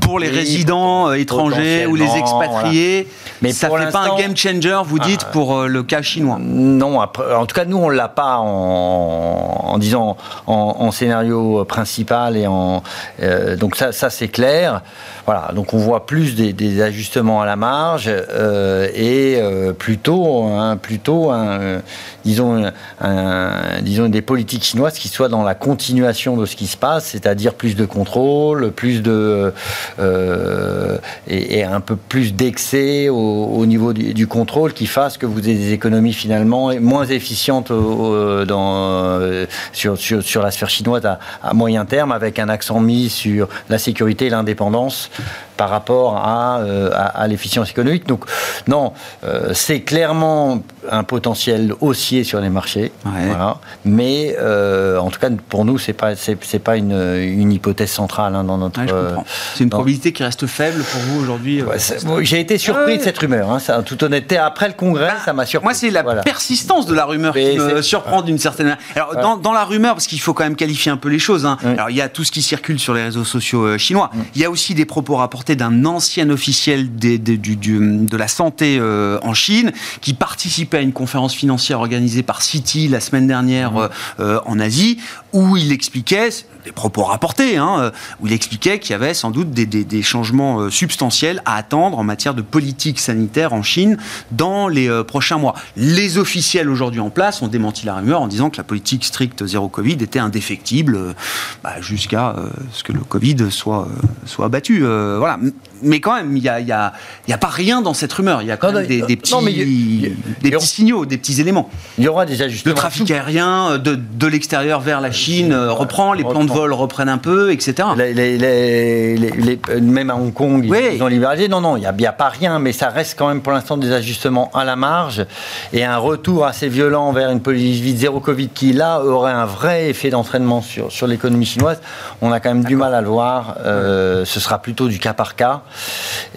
pour les résidents euh, étrangers ou les expatriés, mais ça ne fait pas un game changer, vous dites, ah. pour euh, le cas chinois Non, en tout cas nous on l'a pas en, disant en, scénario principal et en... donc ça, ça c'est clair. Voilà, donc on voit plus des, ajustements à la marge euh, et euh, plutôt, plutôt un, disons, disons des politiques chinoises qui soient dans la continuation de ce qui se passe, c'est-à-dire plus de contrôle, plus de euh, et, un peu plus d'excès au, niveau du, contrôle qui fasse que vous ayez des économies finalement moins efficientes sur, sur, la sphère chinoise à, à moyen terme, avec un accent mis sur la sécurité et l'indépendance par rapport à, euh, à, l'efficience économique. Donc non, euh, c'est clairement un potentiel haussier sur les marchés. Mais euh, en tout cas, pour nous, c'est pas c'est, pas une, une, hypothèse centrale hein, dans notre. c'est une probabilité qui reste faible pour vous aujourd'hui. j'ai été surpris de cette rumeur. Hein, ça, en toute honnêteté, après le congrès, bah, ça m'a surpris. Moi, c'est la persistance de la rumeur qui me surprend d'une certaine manière. Alors, dans, dans, la rumeur, parce qu'il faut quand même qualifier un peu les choses. Hein. Alors, il y a tout ce qui circule sur les réseaux sociaux chinois. Il y a aussi des propos rapportés d'un ancien officiel de la santé euh, en Chine qui participait à une conférence financière organisée par Citi la semaine dernière mmh. euh, euh, en Asie où il expliquait des propos rapportés, hein, où il expliquait qu'il y avait sans doute des, changements substantiels à attendre en matière de politique sanitaire en Chine dans les prochains mois. Les officiels aujourd'hui en place ont démenti la rumeur en disant que la politique stricte zéro Covid était indéfectible bah, jusqu'à ce que le Covid soit, soit abattu. voilà mais quand même, il n'y a, y a, y a, pas rien dans cette rumeur. Il y a quand même des, petits, des petits signaux, des petits éléments. Il y aura des ajustements. Le trafic aérien de, de l'extérieur vers la Chine euh, reprend, les plans de vol reprennent un peu, etc. même à Hong Kong, ils ont libéralisé. Non, non, il n'y a, a, pas rien, mais ça reste quand même pour l'instant des ajustements à la marge et un retour assez violent vers une politique zéro Covid qui, là, aurait un vrai effet d'entraînement sur, sur l'économie chinoise. On a quand même du mal à le voir. Euh, ce sera plutôt du cas par cas.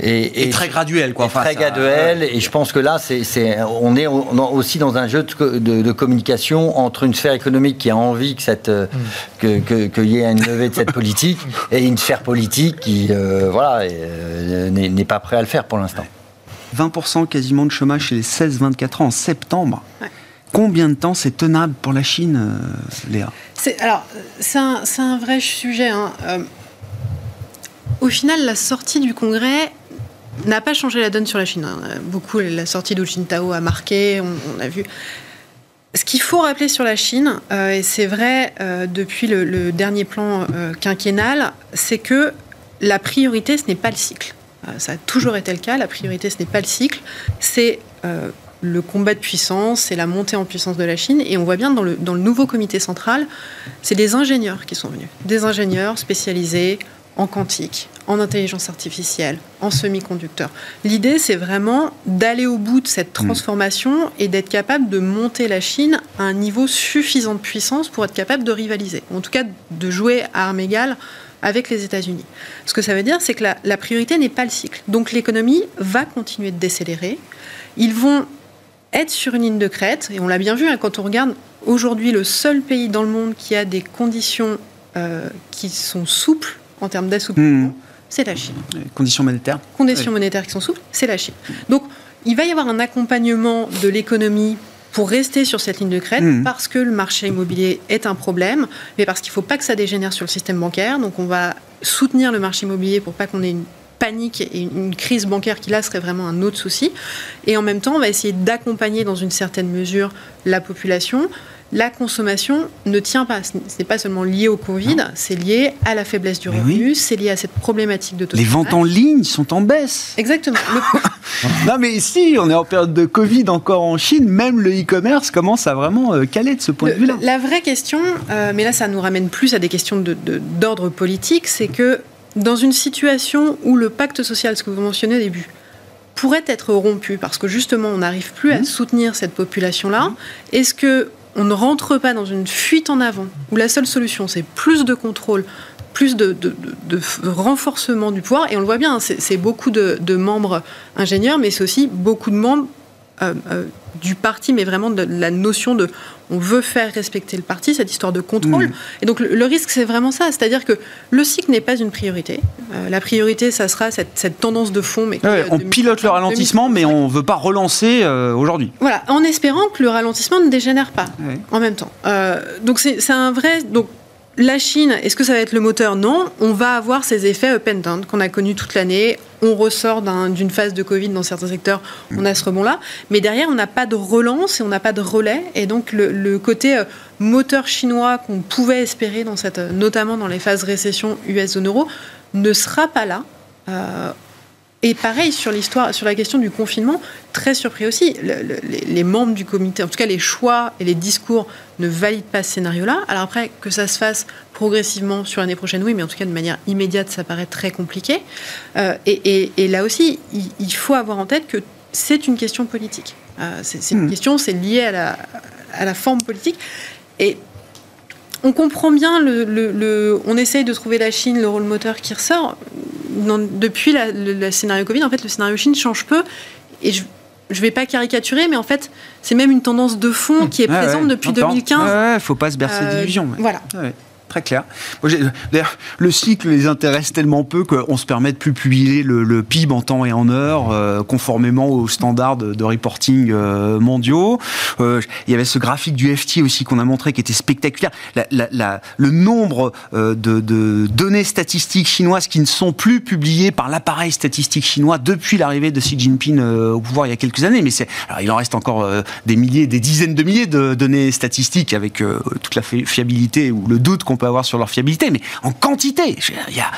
Et, très graduel, quoi. très graduel. Et je pense que là, c'est, on est aussi dans un jeu de, communication entre une sphère économique qui a envie que cette, mm. que, qu'il y ait une levée de cette politique *laughs* et une sphère politique qui, euh, voilà, euh, n'est, pas prêt à le faire pour l'instant. 20% quasiment de chômage chez les 16-24 ans en septembre. Combien de temps c'est tenable pour la Chine, euh, Léa? C'est, Alors, c'est un, un, vrai sujet. Hein au final, la sortie du Congrès n'a pas changé la donne sur la Chine. Hein. Beaucoup, la sortie d'Hu Jintao a marqué, on, a vu. Ce qu'il faut rappeler sur la Chine, euh, et c'est vrai euh, depuis le, dernier plan euh, quinquennal, c'est que la priorité, ce n'est pas le cycle. ça a toujours été le cas, la priorité, ce n'est pas le cycle, c'est le combat de puissance, c'est la montée en puissance de la Chine. Et on voit bien dans le, dans le nouveau comité central, c'est des ingénieurs qui sont venus. Des ingénieurs spécialisés en quantique, en intelligence artificielle, en semi-conducteurs. L'idée, c'est vraiment d'aller au bout de cette hmm. transformation et d'être capable de monter la Chine à un niveau suffisant de puissance pour être capable de rivaliser, en tout cas de jouer à armes égales avec les États-Unis. Ce que ça veut dire, c'est que la, priorité n'est pas le cycle. Donc l'économie va continuer de décélérer. Ils vont être sur une ligne de crête, et on l'a bien vu hein, quand on regarde aujourd'hui le seul pays dans le monde qui a des conditions euh, qui sont souples en termes d'assouplissement, hmm. C'est la Chine. conditions monétaires Conditions monétaires qui sont souples, c'est la Chine. Donc, il va y avoir un accompagnement de l'économie pour rester sur cette ligne de crête, Mhm. parce que le marché immobilier est un problème, mais parce qu'il ne faut pas que ça dégénère sur le système bancaire. Donc on va soutenir le marché immobilier pour pas qu'on ait une panique et une crise bancaire qui là serait vraiment un autre souci. Et en même temps, on va essayer d'accompagner dans une certaine mesure la population. La consommation ne tient pas. Ce n'est pas seulement lié au Covid, c'est lié à la faiblesse du Mais revenu, c'est lié à cette problématique de taux Les ventes en ligne sont en baisse. Exactement. Le- *laughs* Non mais si, on est en période de Covid encore en Chine, même le e-commerce commence à vraiment euh, caler de ce point de vue-là. La vraie question, euh, mais là ça nous ramène plus à des questions de- de- d'ordre politique, c'est que dans une situation où le pacte social, ce que vous mentionnez au début, pourrait être rompu parce que justement on n'arrive plus Mmh. à soutenir cette population-là, est-ce que on ne rentre pas dans une fuite en avant où la seule solution c'est plus de contrôle plus de, renforcement du pouvoir, et on le voit bien, hein, c'est beaucoup de, de membres ingénieurs, mais c'est aussi beaucoup de membres euh, euh, du parti, mais vraiment de la notion de on veut faire respecter le parti, cette histoire de contrôle. Mhm. Et donc le, le risque, c'est vraiment ça, c'est-à-dire que le cycle n'est pas une priorité. Euh, la priorité, ça sera cette, cette tendance de fond. Mais Ouais, euh, on 2000 pilote le ralentissement, mais 2035. on veut pas relancer euh, aujourd'hui. Voilà, en espérant que le ralentissement ne dégénère pas Ouais. en même temps. Euh, donc c'est c'est un vrai. Donc la Chine, est-ce que ça va être le moteur? Non. On va avoir ces effets up and down qu'on a connus toute l'année. On ressort d'un- d'une phase de Covid dans certains secteurs, on a ce rebond-là. Mais derrière, on n'a pas de relance et on n'a pas de relais. Et donc le, côté euh, moteur chinois qu'on pouvait espérer, dans cette, euh, notamment dans les phases récession US zone euro, ne sera pas là. Euh, et pareil sur l'histoire, sur la question du confinement, très surpris aussi. Le- le- les, les membres du comité, en tout cas les choix et les discours, ne valident pas ce scénario-là. Alors après, que ça se fasse progressivement sur l'année prochaine, oui, mais en tout cas de manière immédiate, ça paraît très compliqué. Euh, et, et- et là aussi, il, il faut avoir en tête que c'est une question politique. Euh, c'est une Mhm. question, c'est lié à la, à la forme politique. Et on comprend bien le, le- le- on essaye de trouver la Chine, le rôle moteur qui ressort. Dans- depuis la- le, le scénario Covid, en fait, le scénario Chine change peu. Et je ne vais pas caricaturer, mais en fait, c'est même une tendance de fond qui est présente ouais, depuis j'entends. 2015. Ouais, ouais, faut pas se bercer Euh, d'illusions. Voilà. Ouais, Très clair. D'ailleurs, le cycle les intéresse tellement peu qu'on se permet de plus publier le, PIB en temps et en heure, euh, conformément aux standards de, reporting euh, mondiaux. Euh, il y avait ce graphique du FT aussi qu'on a montré qui était spectaculaire. La- la- la- le nombre de, données statistiques chinoises qui ne sont plus publiées par l'appareil statistique chinois depuis l'arrivée de Xi Jinping au pouvoir il y a quelques années. Mais il en reste encore des milliers, des dizaines de milliers de données statistiques avec toute la fi- fiabilité ou le doute qu'on peut avoir sur leur fiabilité, mais en quantité, il y a,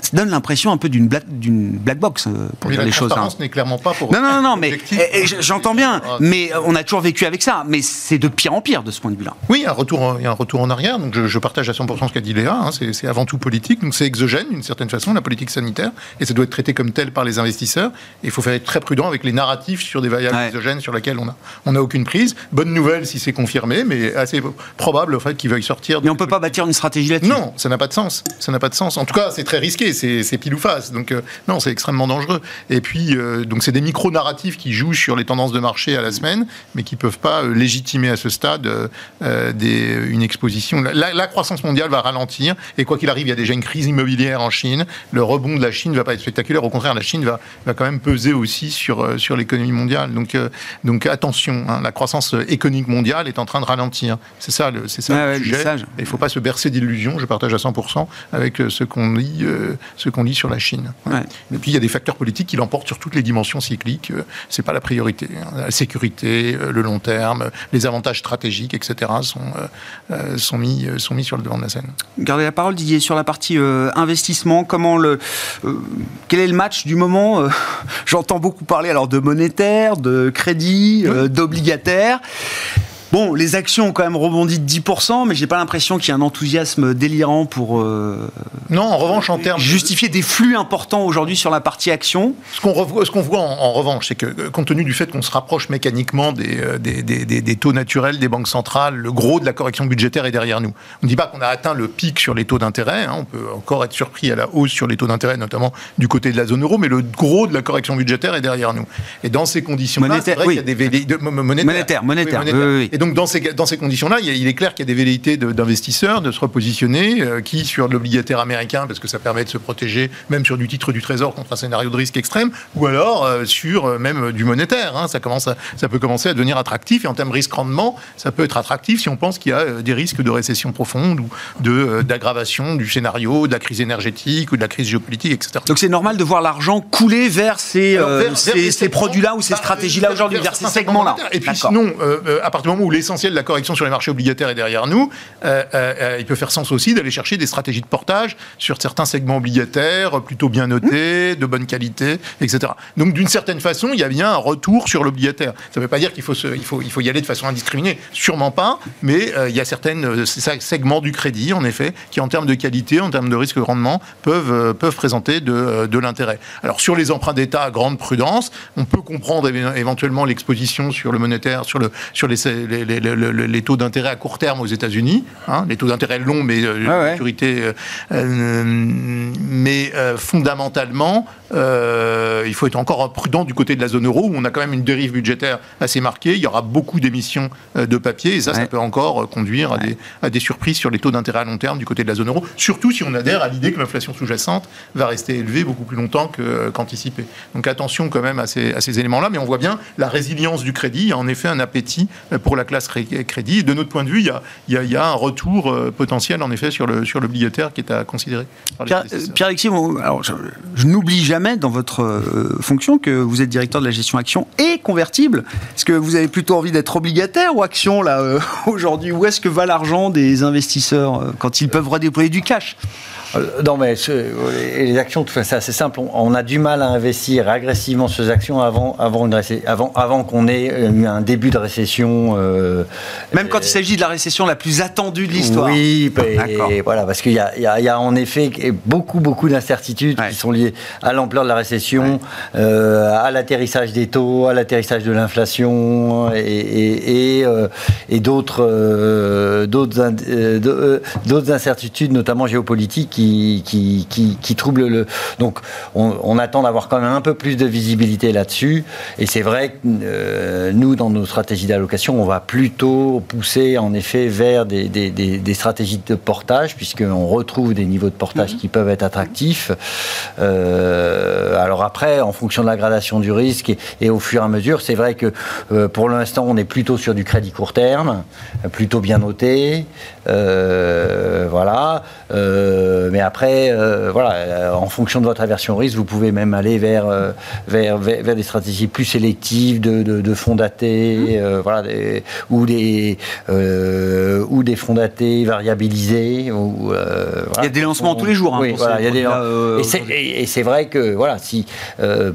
ça donne l'impression un peu d'une black, black box euh, pour Mais dire la les choses. hein. n'est clairement pas pour. Non, non, non, non, mais eh, eh, j'entends bien, Ah. mais euh, on a toujours vécu avec ça, mais c'est de pire en pire de ce point de vue-là. Oui, un retour, en- il y a un retour en arrière. Donc je, je partage à 100% ce qu'a dit Léa. hein, c'est avant tout politique. Donc c'est exogène d'une certaine façon, la politique sanitaire. Et ça doit être traité comme tel par les investisseurs. Et il faut faire être très prudent avec les narratifs sur des variables Ouais. exogènes sur lesquelles on n'a on a aucune prise. Bonne nouvelle si c'est confirmé, mais assez probable en fait, qu'ils veuillent sortir. Mais on peut pas bâtir une stratégie là-dessus. Non, ça n'a pas de sens. Ça n'a pas de sens. En tout cas, c'est très risqué. C'est pile ou face. Donc euh, non, c'est extrêmement dangereux. Et puis euh, donc c'est des micro narratifs qui jouent sur les tendances de marché à la semaine, mais qui peuvent pas euh, légitimer à ce stade euh, des, une exposition. La, la croissance mondiale va ralentir. Et quoi qu'il arrive, il y a déjà une crise immobilière en Chine. Le rebond de la Chine va pas être spectaculaire. Au contraire, la Chine va, va quand même peser aussi sur sur l'économie mondiale. Donc donc attention. hein, la croissance économique mondiale est en train de ralentir. C'est ça le c'est ça Ouais, le ouais, le sujet. il ne faut pas se bercer d'illusions, je partage à 100% avec euh, ce qu'on lit, euh, ce qu'on lit sur la Chine. Ouais. Et puis il y a des facteurs politiques qui l'emportent sur toutes les dimensions cycliques. Euh, C'est pas la priorité. hein. La sécurité, le long terme, les avantages stratégiques, etc. sont, sont, mis, sont mis sur le devant de la scène. Gardez la parole, Didier, sur la partie euh, investissement. Comment le, euh, quel est le match du moment Euh, *laughs* J'entends beaucoup parler alors de monétaire, de crédit, euh, d'obligataire. Bon, les actions ont quand même rebondi de 10%, mais j'ai pas l'impression qu'il y ait un enthousiasme délirant pour euh, Non, en revanche, en termes. justifier des flux importants aujourd'hui sur la partie action. Ce qu'on voit en, en revanche, c'est que euh, compte tenu du fait qu'on se rapproche mécaniquement des, euh, des, des- des- des taux naturels des banques centrales, le gros de la correction budgétaire est derrière nous. On ne dit pas qu'on a atteint le pic sur les taux d'intérêt, hein, on peut encore être surpris à la hausse sur les taux d'intérêt, notamment du côté de la zone euro, mais le gros de la correction budgétaire est derrière nous. Et dans ces conditions-là, c'est Monétaire, vrai oui. qu'il y a des. Monétaire, monétaire, Oui, oui, oui. Et donc, dans ces, dans ces conditions-là, il, est clair qu'il y a des velléités d'investisseurs de, se repositionner, euh, qui sur l'obligataire américain, parce que ça permet de se protéger, même sur du titre du Trésor contre un scénario de risque extrême, ou alors euh, sur euh, même du monétaire. Hein. ça, commence ça peut commencer à devenir attractif. Et en termes risque-rendement, ça peut être attractif si on pense qu'il y a des risques de récession profonde ou d'aggravation du scénario, de la crise énergétique ou de la crise géopolitique, etc. Donc c'est normal de voir l'argent couler vers ces, ces, produits-là ou ces stratégies-là aujourd'hui, vers, ces segments-là. Et puis sinon, à partir du moment où l'essentiel de la correction sur les marchés obligataires est derrière nous, euh, euh, euh, il peut faire sens aussi d'aller chercher des stratégies de portage sur certains segments obligataires plutôt bien notés, de bonne qualité, etc. Donc d'une certaine façon, il y a bien un retour sur l'obligataire. Ça ne veut pas dire qu'il faut, il faut, il faut y aller de façon indiscriminée, sûrement pas, mais il y a certains segments du crédit, en effet, qui en termes de qualité, en termes de risque-rendement, peuvent, peuvent présenter de, de l'intérêt. Alors sur les emprunts d'État grande prudence, on peut comprendre éventuellement l'exposition sur le monétaire, sur, le, sur les, les, les taux d'intérêt à court terme aux États-Unis, hein, les taux d'intérêt longs, mais euh, maturité. Euh, euh, mais fondamentalement, il faut être encore prudent du côté de la zone euro où on a quand même une dérive budgétaire assez marquée. Il y aura beaucoup d'émissions de papier et ça, ça peut encore conduire à, des, à des surprises sur les taux d'intérêt à long terme du côté de la zone euro. Surtout si on adhère à l'idée que l'inflation sous-jacente va rester élevée beaucoup plus longtemps qu'anticipé. Donc attention quand même à ces, à ces éléments-là, mais on voit bien la résilience du crédit. Il y a en effet un appétit pour la classe crédit. de notre point de vue, il y a, il y a, un retour euh, potentiel, en effet, sur l'obligataire sur qui est à considérer. Pierre-Alexis, je, je n'oublie jamais dans votre euh, fonction que vous êtes directeur de la gestion action et convertible. Est-ce que vous avez plutôt envie d'être obligataire ou action, là, euh, *laughs* aujourd'hui? Où est-ce que va l'argent des investisseurs quand ils peuvent redéployer du cash? euh, non, mais les actions, c'est assez simple. On, a du mal à investir agressivement sur ces actions avant, avant, avant, avant qu'on ait eu un début de récession. Euh, Même quand il s'agit de la récession la plus attendue de l'histoire. Oui, et, voilà, parce qu'il y, y, a en effet beaucoup, beaucoup d'incertitudes qui sont liées à l'ampleur de la récession, euh, à l'atterrissage des taux, à l'atterrissage de l'inflation et, d'autres incertitudes, notamment géopolitiques qui, qui, trouble le. Donc, on, attend d'avoir quand même un peu plus de visibilité là-dessus. Et c'est vrai que euh, nous, dans nos stratégies d'allocation, on va plutôt pousser en effet vers des, des, stratégies de portage, puisqu'on retrouve des niveaux de portage mhm. qui peuvent être attractifs. Euh, alors après, en fonction de la gradation du risque et, au fur et à mesure, c'est vrai que euh, pour l'instant, on est plutôt sur du crédit court terme, plutôt bien noté. voilà mais après, euh, voilà, euh, en fonction de votre aversion au risque, vous pouvez même aller vers, euh, vers, vers, des stratégies plus sélectives de, de, fonds datés, mmh. voilà, ou, des, ou des fonds datés variabilisés. Ou, Il y a des lancements tous les jours. Hein, oui, voilà, il y a des et c'est vrai que voilà, si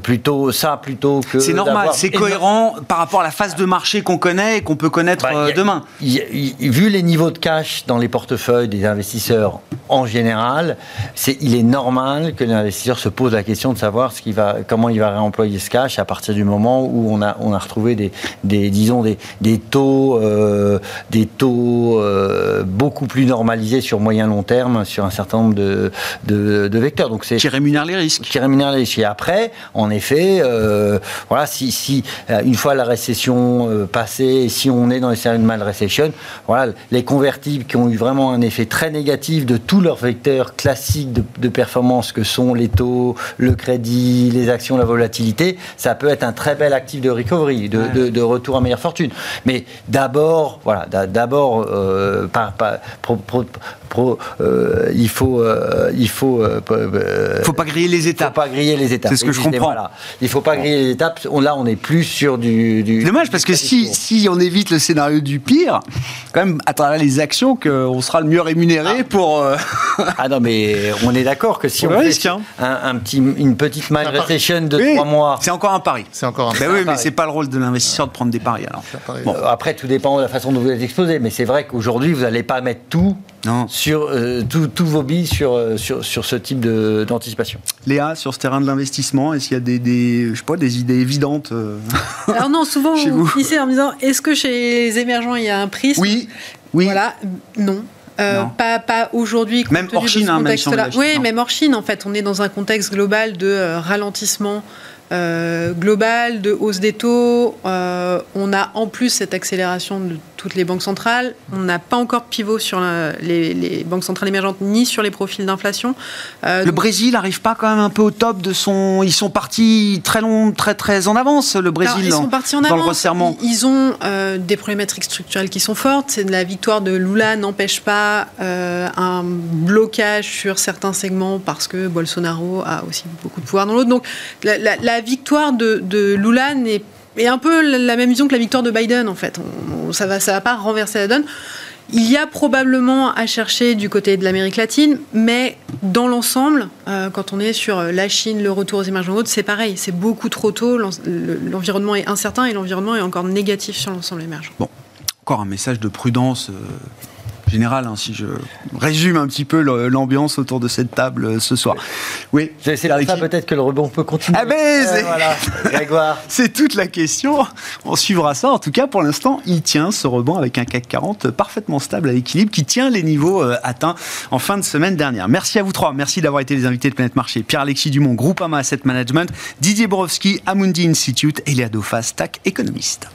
plutôt ça plutôt que. C'est normal, c'est cohérent par rapport à la phase de marché qu'on connaît et qu'on peut connaître bah, demain. vu les niveaux de cash dans les portefeuilles des investisseurs en général, c'est, il est normal que l'investisseur se pose la question de savoir ce va, comment il va réemployer ce cash à partir du moment où on a, on a retrouvé des, des disons, des, des taux, euh, des taux euh, beaucoup plus normalisés sur moyen long terme sur un certain nombre de, de, vecteurs. Donc c'est qui rémunère les risques. Qui rémunère les risques. Et après, en effet, euh, voilà, si, si une fois la récession passée, si on est dans les scénarios de mal récession, voilà, les convertibles qui ont eu vraiment un effet très négatif de tous leurs vecteurs classiques de, performance que sont les taux, le crédit, les actions, la volatilité, ça peut être un très bel actif de recovery, de, retour à meilleure fortune. Mais d'abord, voilà, d'abord, euh, euh, il faut, euh, il faut, faut pas griller les étapes. Faut pas griller les étapes. C'est ce que je comprends. Voilà. Il faut pas griller les étapes. là, on est plus sur du. du Dommage parce que si, si on évite le scénario du pire, quand même à travers les actions, qu'on sera le mieux rémunéré ah. pour. ah non, mais on est d'accord que si on, fait hein. un, petit, une petite mild recession de trois mois. C'est encore un pari. C'est encore un ben oui, mais c'est pas le rôle de l'investisseur de prendre des paris. Alors. Bon. après, tout dépend de la façon dont vous êtes exposé. Mais c'est vrai qu'aujourd'hui, vous n'allez pas mettre tout non. sur euh, tous vos billes sur, euh, sur, sur ce type d'anticipation. Léa, sur ce terrain de l'investissement, est-ce qu'il y a des, des, je sais pas, des idées évidentes euh, *laughs* Alors non, souvent *laughs* vous finissez en me disant est-ce que chez les émergents il y a un prisme? Oui. Oui. Voilà, non. Euh, pas, pas aujourd'hui. Même hors Chine, hein, même Oui, même hors Chine, en fait. On est dans un contexte global de euh, ralentissement globale de hausse des taux. on a en plus cette accélération de toutes les banques centrales. On n'a pas encore pivot sur les, banques centrales émergentes ni sur les profils d'inflation. le Brésil n'arrive pas quand même un peu au top de son. Ils sont partis très long, très très en avance. Le Brésil. ils sont partis en avance. Ils ont des problématiques structurelles qui sont fortes. C'est la victoire de Lula n'empêche pas un blocage sur certains segments parce que Bolsonaro a aussi beaucoup de pouvoir dans l'autre. Donc la, victoire de, de Lula n'est est un peu la même vision que la victoire de Biden en fait. ça va, ça va pas renverser la donne. Il y a probablement à chercher du côté de l'Amérique latine, mais dans l'ensemble, euh, quand on est sur la Chine, le retour aux émergents c'est pareil. C'est beaucoup trop tôt. L'environnement est incertain et l'environnement est encore négatif sur l'ensemble émergent. Bon, encore un message de prudence. Euh, général, hein, si je résume un petit peu l'ambiance autour de cette table euh, ce soir. Oui. C'est ça peut-être que le rebond peut continuer. Ah ben, *laughs* Grégoire. c'est toute la question. On suivra ça. En tout cas, pour l'instant, il tient ce rebond avec un CAC 40 parfaitement stable à l'équilibre qui tient les niveaux euh, atteints en fin de semaine dernière. Merci à vous trois. Merci d'avoir été les invités de Planète Marché. Pierre-Alexis Dumont, Groupama Asset Management, Didier Borowski, Amundi Institute et Léa Dauphas, TAC économiste.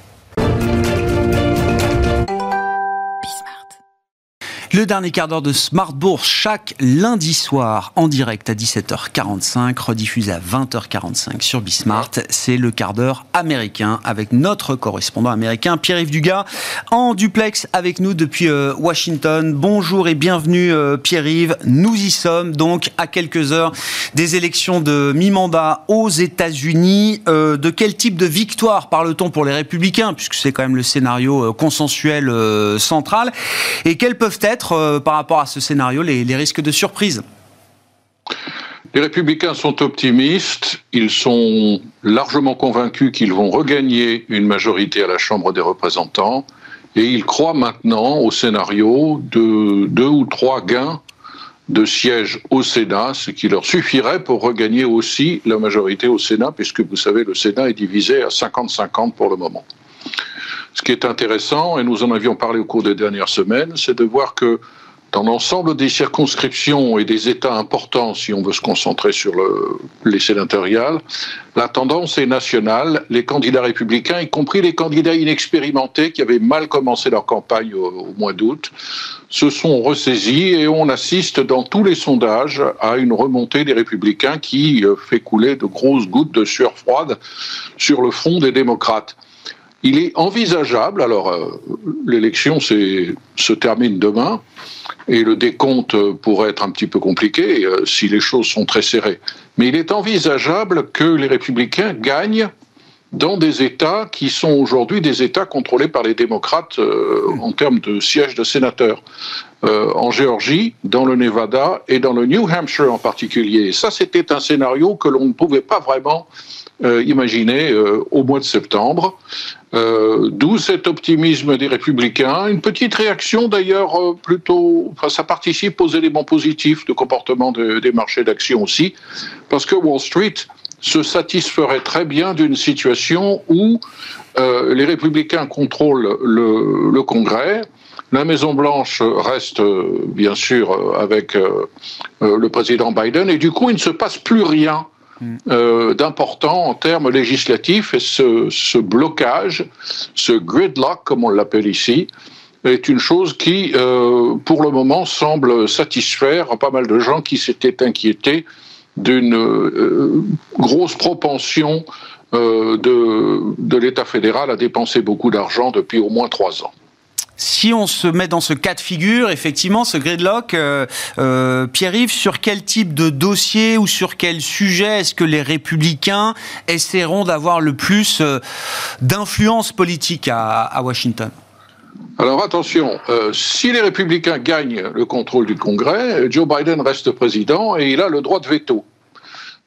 Le dernier quart d'heure de Smart Bourse chaque lundi soir en direct à 17h45, rediffusé à 20h45 sur Bismart. C'est le quart d'heure américain avec notre correspondant américain Pierre-Yves Dugas en duplex avec nous depuis euh, Washington. Bonjour et bienvenue euh, Pierre-Yves. Nous y sommes donc à quelques heures des élections de mi-mandat aux États-Unis. Euh, de quel type de victoire parle-t-on pour les républicains puisque c'est quand même le scénario consensuel central et quels peuvent être euh, par rapport à ce scénario les, risques de surprise. Les républicains sont optimistes, ils sont largement convaincus qu'ils vont regagner une majorité à la Chambre des représentants. Et ils croient maintenant au scénario de deux ou trois gains de sièges au Sénat, ce qui leur suffirait pour regagner aussi la majorité au Sénat, puisque vous savez, le Sénat est divisé à 50-50 pour le moment. Ce qui est intéressant, et nous en avions parlé au cours des dernières semaines, c'est de voir que dans l'ensemble des circonscriptions et des États importants, si on veut se concentrer sur le, les sénatoriales, la tendance est nationale. Les candidats républicains, y compris les candidats inexpérimentés qui avaient mal commencé leur campagne au, au mois d'août, se sont ressaisis et on assiste dans tous les sondages à une remontée des républicains qui euh, fait couler de grosses gouttes de sueur froide sur le front des démocrates. Il est envisageable, alors euh, l'élection se termine demain, et le décompte pourrait être un petit peu compliqué euh, si les choses sont très serrées, mais il est envisageable que les républicains gagnent dans des États qui sont aujourd'hui des États contrôlés par les démocrates euh, en termes de sièges de sénateurs. en Géorgie, dans le Nevada et dans le New Hampshire en particulier. ça, c'était un scénario que l'on ne pouvait pas vraiment euh, imaginer euh, au mois de septembre. Euh, D'où cet optimisme des républicains. Une petite réaction d'ailleurs euh, plutôt, enfin, ça participe aux éléments positifs de comportement de, des marchés d'actions aussi, parce que Wall Street se satisferait très bien d'une situation où euh, les républicains contrôlent le, le Congrès, la Maison Blanche reste bien sûr avec le président Biden. Et du coup il ne se passe plus rien euh, d'important en termes législatifs. Et ce, ce, blocage, ce gridlock comme on l'appelle ici, est une chose qui, euh, pour le moment, semble satisfaire pas mal de gens qui s'étaient inquiétés d'une euh, grosse propension euh, de, de l'État fédéral à dépenser beaucoup d'argent depuis au moins trois ans. Si on se met dans ce cas de figure, effectivement, ce gridlock, euh, euh, Pierre-Yves, sur quel type de dossier ou sur quel sujet est-ce que les républicains essaieront d'avoir le plus euh, d'influence politique à, Washington? Alors attention, si les républicains gagnent le contrôle du Congrès, Joe Biden reste président et il a le droit de veto.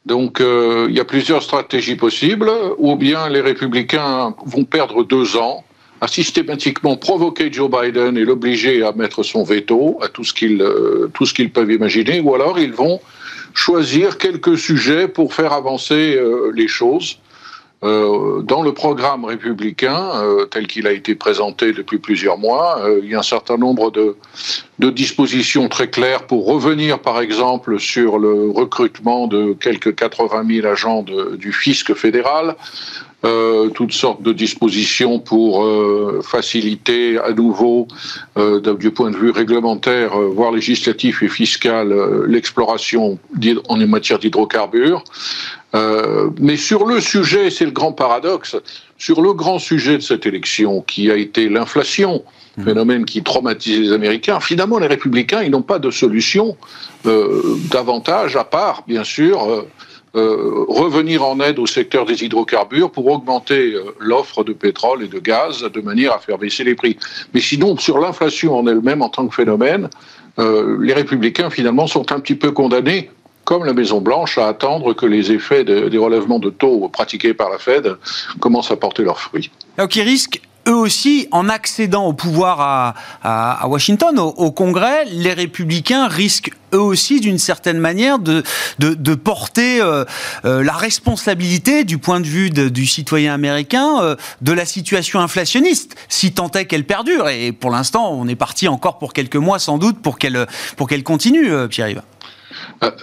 Donc il y a plusieurs stratégies possibles, ou bien les républicains vont perdre deux ans a systématiquement provoqué Joe Biden et l'obliger à mettre son veto à tout ce qu'ils euh, qu'ils peuvent imaginer, ou alors ils vont choisir quelques sujets pour faire avancer euh, les choses. euh, dans le programme républicain, euh, tel qu'il a été présenté depuis plusieurs mois, euh, il y a un certain nombre de, de, dispositions très claires pour revenir, par exemple, sur le recrutement de quelques 80 000 agents du fisc fédéral, euh, toutes sortes de dispositions pour euh, faciliter à nouveau, euh, du point de vue réglementaire, voire législatif et fiscal, l'exploration en matière d'hydrocarbures. mais sur le sujet, c'est le grand paradoxe, sur le grand sujet de cette élection, qui a été l'inflation. Phénomène qui traumatise les Américains, finalement, les républicains, ils n'ont pas de solution davantage, à part, bien sûr, euh, revenir en aide au secteur des hydrocarbures pour augmenter euh, l'offre de pétrole et de gaz de manière à faire baisser les prix. Mais sinon, sur l'inflation en elle-même en tant que phénomène, euh, les républicains finalement sont un petit peu condamnés comme la Maison Blanche, à attendre que les effets des relèvements de taux pratiqués par la Fed commencent à porter leurs fruits. Alors qui risque eux aussi, en accédant au pouvoir à, à, Washington, au, Congrès, les républicains risquent eux aussi, d'une certaine manière, de, de, de porter euh, euh, la responsabilité du point de vue de, du citoyen américain euh, de la situation inflationniste, si tant est qu'elle perdure. Et pour l'instant, on est parti encore pour quelques mois, sans doute, pour qu'elle pour qu'elle continue, Pierre-Yves.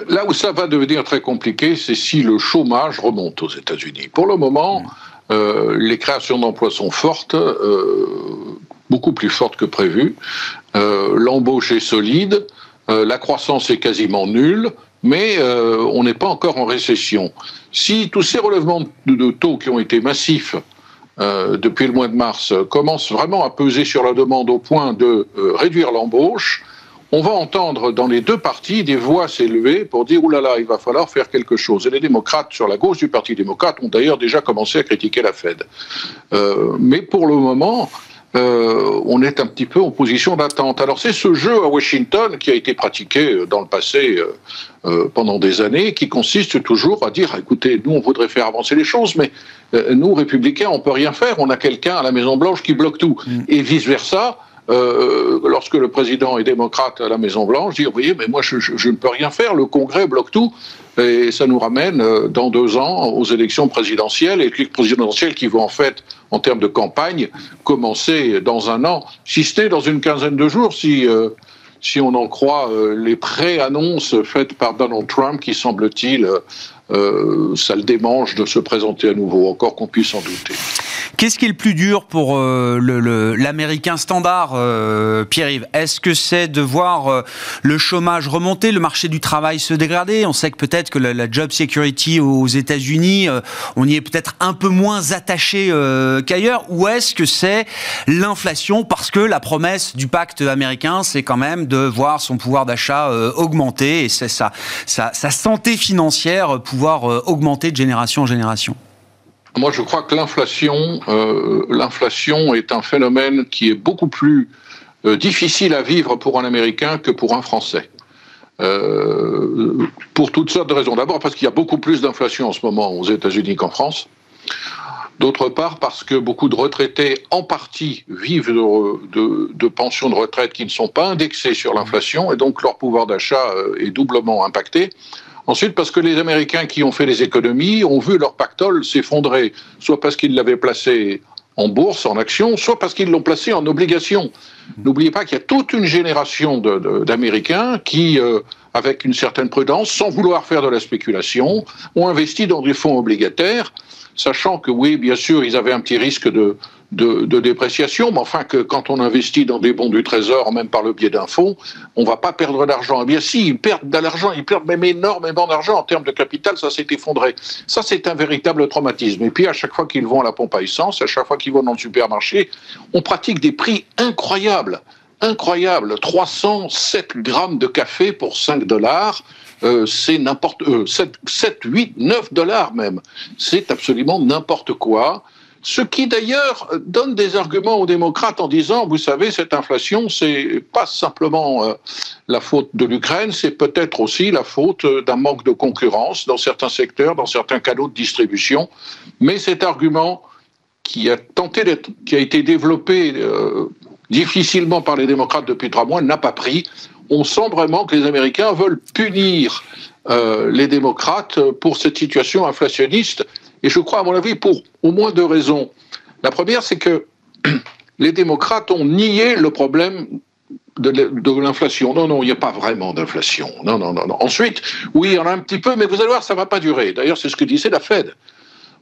Là où ça va devenir très compliqué, c'est si le chômage remonte aux États-Unis. Pour le moment, euh, les créations d'emplois sont fortes, euh, beaucoup plus fortes que prévu. Euh, l'embauche est solide, la croissance est quasiment nulle, mais on n'est pas encore en récession. Si tous ces relèvements de, taux qui ont été massifs depuis le mois de mars commencent vraiment à peser sur la demande au point de réduire l'embauche, on va entendre dans les deux partis des voix s'élever pour dire oulala, il va falloir faire quelque chose. Et les démocrates sur la gauche du Parti démocrate ont d'ailleurs déjà commencé à critiquer la Fed. Euh, mais pour le moment, euh, on est un petit peu en position d'attente. Alors c'est ce jeu à Washington qui a été pratiqué dans le passé euh, euh pendant des années, qui consiste toujours à dire, écoutez, nous on voudrait faire avancer les choses, mais euh, nous républicains on peut rien faire. On a quelqu'un à la Maison Blanche qui bloque tout, mm. et vice versa. Euh, lorsque le président est démocrate à la Maison Blanche, dit, vous voyez, mais moi je, ne peux rien faire, le Congrès bloque tout, et ça nous ramène euh, dans deux ans aux élections présidentielles, et les présidentielles qui vont en fait, en termes de campagne, commencer dans un an, si ce dans une quinzaine de jours, si... Euh, si on en croit les pré-annonces faites par Donald Trump, qui semble-t-il, ça le démange de se présenter à nouveau, encore qu'on puisse en douter. Qu'est-ce qui est le plus dur pour euh, l'américain standard, euh, Pierre-Yves? Est-ce que c'est de voir euh, le chômage remonter, le marché du travail se dégrader? On sait que peut-être que la, job security aux États-Unis, on y est peut-être un peu moins attaché qu'ailleurs. Ou est-ce que c'est l'inflation? Parce que la promesse du pacte américain, c'est quand même de voir son pouvoir d'achat augmenter et sa santé financière pouvoir augmenter de génération en génération moi, je crois que l'inflation, euh, est un phénomène qui est beaucoup plus euh, difficile à vivre pour un Américain que pour un Français. Euh, pour toutes sortes de raisons. D'abord parce qu'il y a beaucoup plus d'inflation en ce moment aux États-Unis qu'en France. D'autre part parce que beaucoup de retraités, en partie, vivent de pensions de retraite qui ne sont pas indexées sur l'inflation et donc leur pouvoir d'achat est doublement impacté. Ensuite, parce que les Américains qui ont fait les économies ont vu leur pactole s'effondrer, soit parce qu'ils l'avaient placé en bourse, en action, soit parce qu'ils l'ont placé en obligation. N'oubliez pas qu'il y a toute une génération d'Américains qui, euh, avec une certaine prudence, sans vouloir faire de la spéculation, ont investi dans des fonds obligataires, sachant que oui, bien sûr, ils avaient un petit risque de, de, dépréciation, mais enfin que quand on investit dans des bons du Trésor, même par le biais d'un fonds, on va pas perdre d'argent. Eh bien si, ils perdent de l'argent, ils perdent même énormément d'argent en termes de capital, ça s'est effondré. Ça, c'est un véritable traumatisme. Et puis à chaque fois qu'ils vont à la pompe à essence, à chaque fois qu'ils vont dans le supermarché, on pratique des prix incroyables. Incroyables. 307 grammes de café pour 5 dollars. Euh, c'est n'importe euh, 7, 7, 8, 9 dollars même. C'est absolument n'importe quoi. Ce qui d'ailleurs donne des arguments aux démocrates en disant, vous savez, cette inflation, c'est pas simplement euh, la faute de l'Ukraine, c'est peut-être aussi la faute euh, d'un manque de concurrence dans certains secteurs, dans certains canaux de distribution. Mais cet argument qui a tenté d'être, qui a été développé euh, difficilement par les démocrates depuis trois mois, n'a pas pris. On sent vraiment que les Américains veulent punir les démocrates pour cette situation inflationniste Et je crois, à mon avis, pour au moins deux raisons. La première, c'est que *clears throat* les démocrates ont nié le problème de l'inflation. Non, non, il n'y a pas vraiment d'inflation. Non, non, non. Ensuite, oui, il y en a un petit peu, mais vous allez voir, ça ne va pas durer. D'ailleurs, c'est ce que disait la Fed.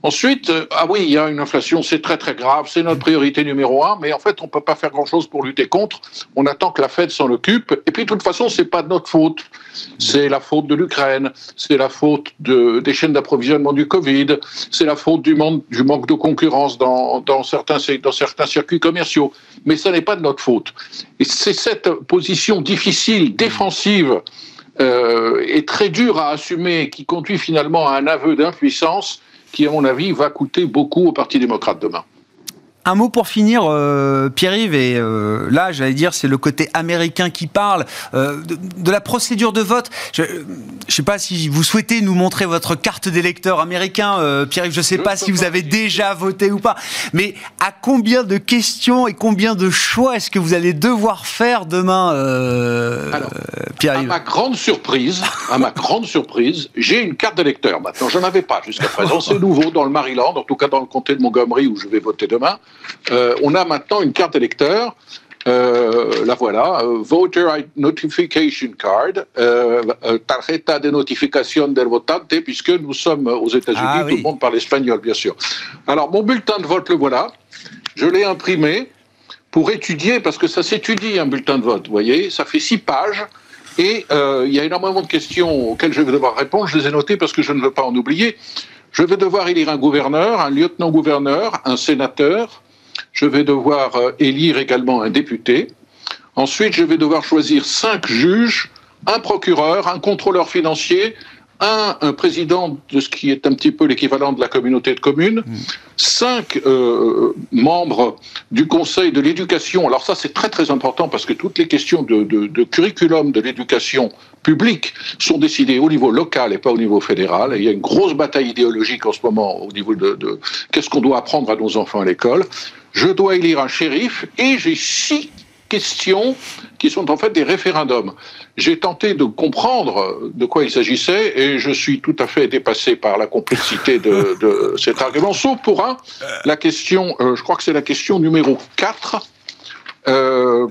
Ensuite, euh, ah oui, il y a une inflation, c'est très très grave, c'est notre priorité numéro un, mais en fait, on ne peut pas faire grand-chose pour lutter contre. On attend que la Fed s'en occupe. Et puis, de toute façon, c'est pas de notre faute. C'est la faute de l'Ukraine, c'est la faute de, des chaînes d'approvisionnement du Covid, c'est la faute du, manque, de concurrence dans, certains, circuits commerciaux. Mais ce n'est pas de notre faute. Et c'est cette position difficile, défensive, euh, et très dure à assumer, qui conduit finalement à un aveu d'impuissance qui, à mon avis, va coûter beaucoup au Parti démocrate demain. Un mot pour finir, euh, Pierre-Yves, et euh, là, j'allais dire, c'est le côté américain qui parle, euh, de, la procédure de vote. Je ne sais pas si vous souhaitez nous montrer votre carte d'électeur américain, Pierre-Yves, je ne sais pas si vous avez déjà voté ou pas, mais à combien de questions et combien de choix est-ce que vous allez devoir faire demain, Pierre-Yves À ma grande surprise, à ma grande surprise, j'ai une carte d'électeur maintenant. Je n'en avais pas jusqu'à présent. C'est nouveau dans le Maryland, en tout cas dans le comté de Montgomery où je vais voter demain. Euh, on a maintenant une carte électeur. Euh, la voilà, euh, Voter Notification Card, tarjeta de notification del votante, puisque nous sommes aux États-Unis, ah tout le monde parle espagnol, bien sûr. Alors, mon bulletin de vote, le voilà. Je l'ai imprimé pour étudier, parce que ça s'étudie, un bulletin de vote, vous voyez, ça fait six pages. Et il y a énormément de questions auxquelles je vais devoir répondre. Je les ai notées parce que je ne veux pas en oublier. Je vais devoir élire un gouverneur, un lieutenant-gouverneur, un sénateur, je vais devoir euh, élire également un député. Ensuite, je vais devoir choisir cinq juges, un procureur, un contrôleur financier, un, un, président de ce qui est un petit peu l'équivalent de la communauté de communes, mm. cinq euh, membres du Conseil de l'éducation. Alors ça, c'est très très important parce que toutes les questions de, de, de curriculum de l'éducation publique sont décidées au niveau local et pas au niveau fédéral. Et il y a une grosse bataille idéologique en ce moment au niveau de, de qu'est-ce qu'on doit apprendre à nos enfants à l'école je dois élire un shérif et j'ai six questions qui sont en fait des référendums. J'ai tenté de comprendre de quoi il s'agissait et je suis tout à fait dépassé par la complexité de, *laughs* cet argument, sauf pour un, la question, euh, je crois que c'est la question numéro 4. Euh,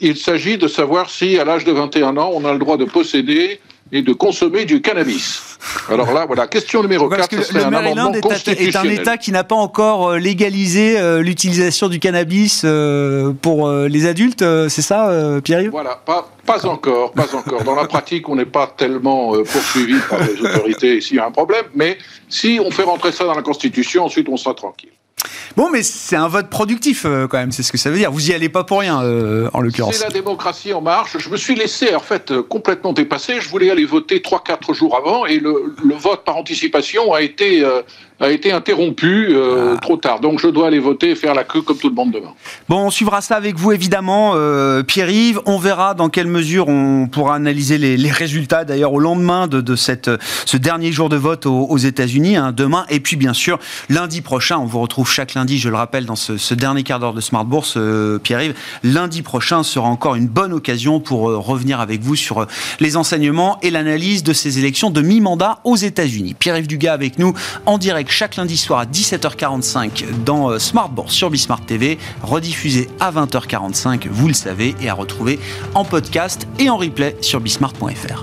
il s'agit de savoir si, à l'âge de 21 ans, on a le droit de posséder et de consommer du cannabis. Alors là, voilà, question numéro 4, c'est un amendement constitutionnel. est un État qui n'a pas encore euh, légalisé euh, l'utilisation du cannabis euh, pour les adultes, c'est ça, Pierre Voilà, pas, pas encore, pas encore. Dans la pratique, on n'est pas tellement poursuivi par les autorités s'il y a un problème, mais si on fait rentrer ça dans la Constitution, ensuite on sera tranquille. Bon, mais c'est un vote productif euh, quand même, c'est ce que ça veut dire. Vous y allez pas pour rien, euh, en l'occurrence. C'est la démocratie en marche. Je me suis laissé en fait euh, complètement dépasser. Je voulais aller voter 3-4 jours avant et le, vote par anticipation a été a été interrompu euh, ah. trop tard. Donc je dois aller voter et faire la queue comme tout le monde demain. Bon, on suivra ça avec vous évidemment, euh, Pierre-Yves. On verra dans quelle mesure on pourra analyser les, les résultats d'ailleurs au lendemain de, de, cette, ce dernier jour de vote aux, aux États-Unis, hein, demain. Et puis bien sûr, lundi prochain, on vous retrouve chaque lundi, je le rappelle, dans ce, ce dernier quart d'heure de Smart Bourse, euh, Pierre-Yves. Lundi prochain sera encore une bonne occasion pour revenir avec vous sur les enseignements et l'analyse de ces élections de mi-mandat aux États-Unis. Pierre-Yves Dugas avec nous en direct chaque lundi soir à 17h45 dans euh, Smartboard sur Bismart TV, rediffusé à 20h45, vous le savez, et à retrouver en podcast et en replay sur bismart.fr.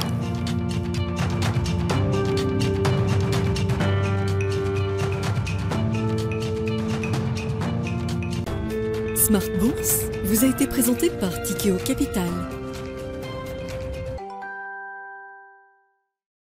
Smart Bourse vous a été présenté par Tikeo Capital.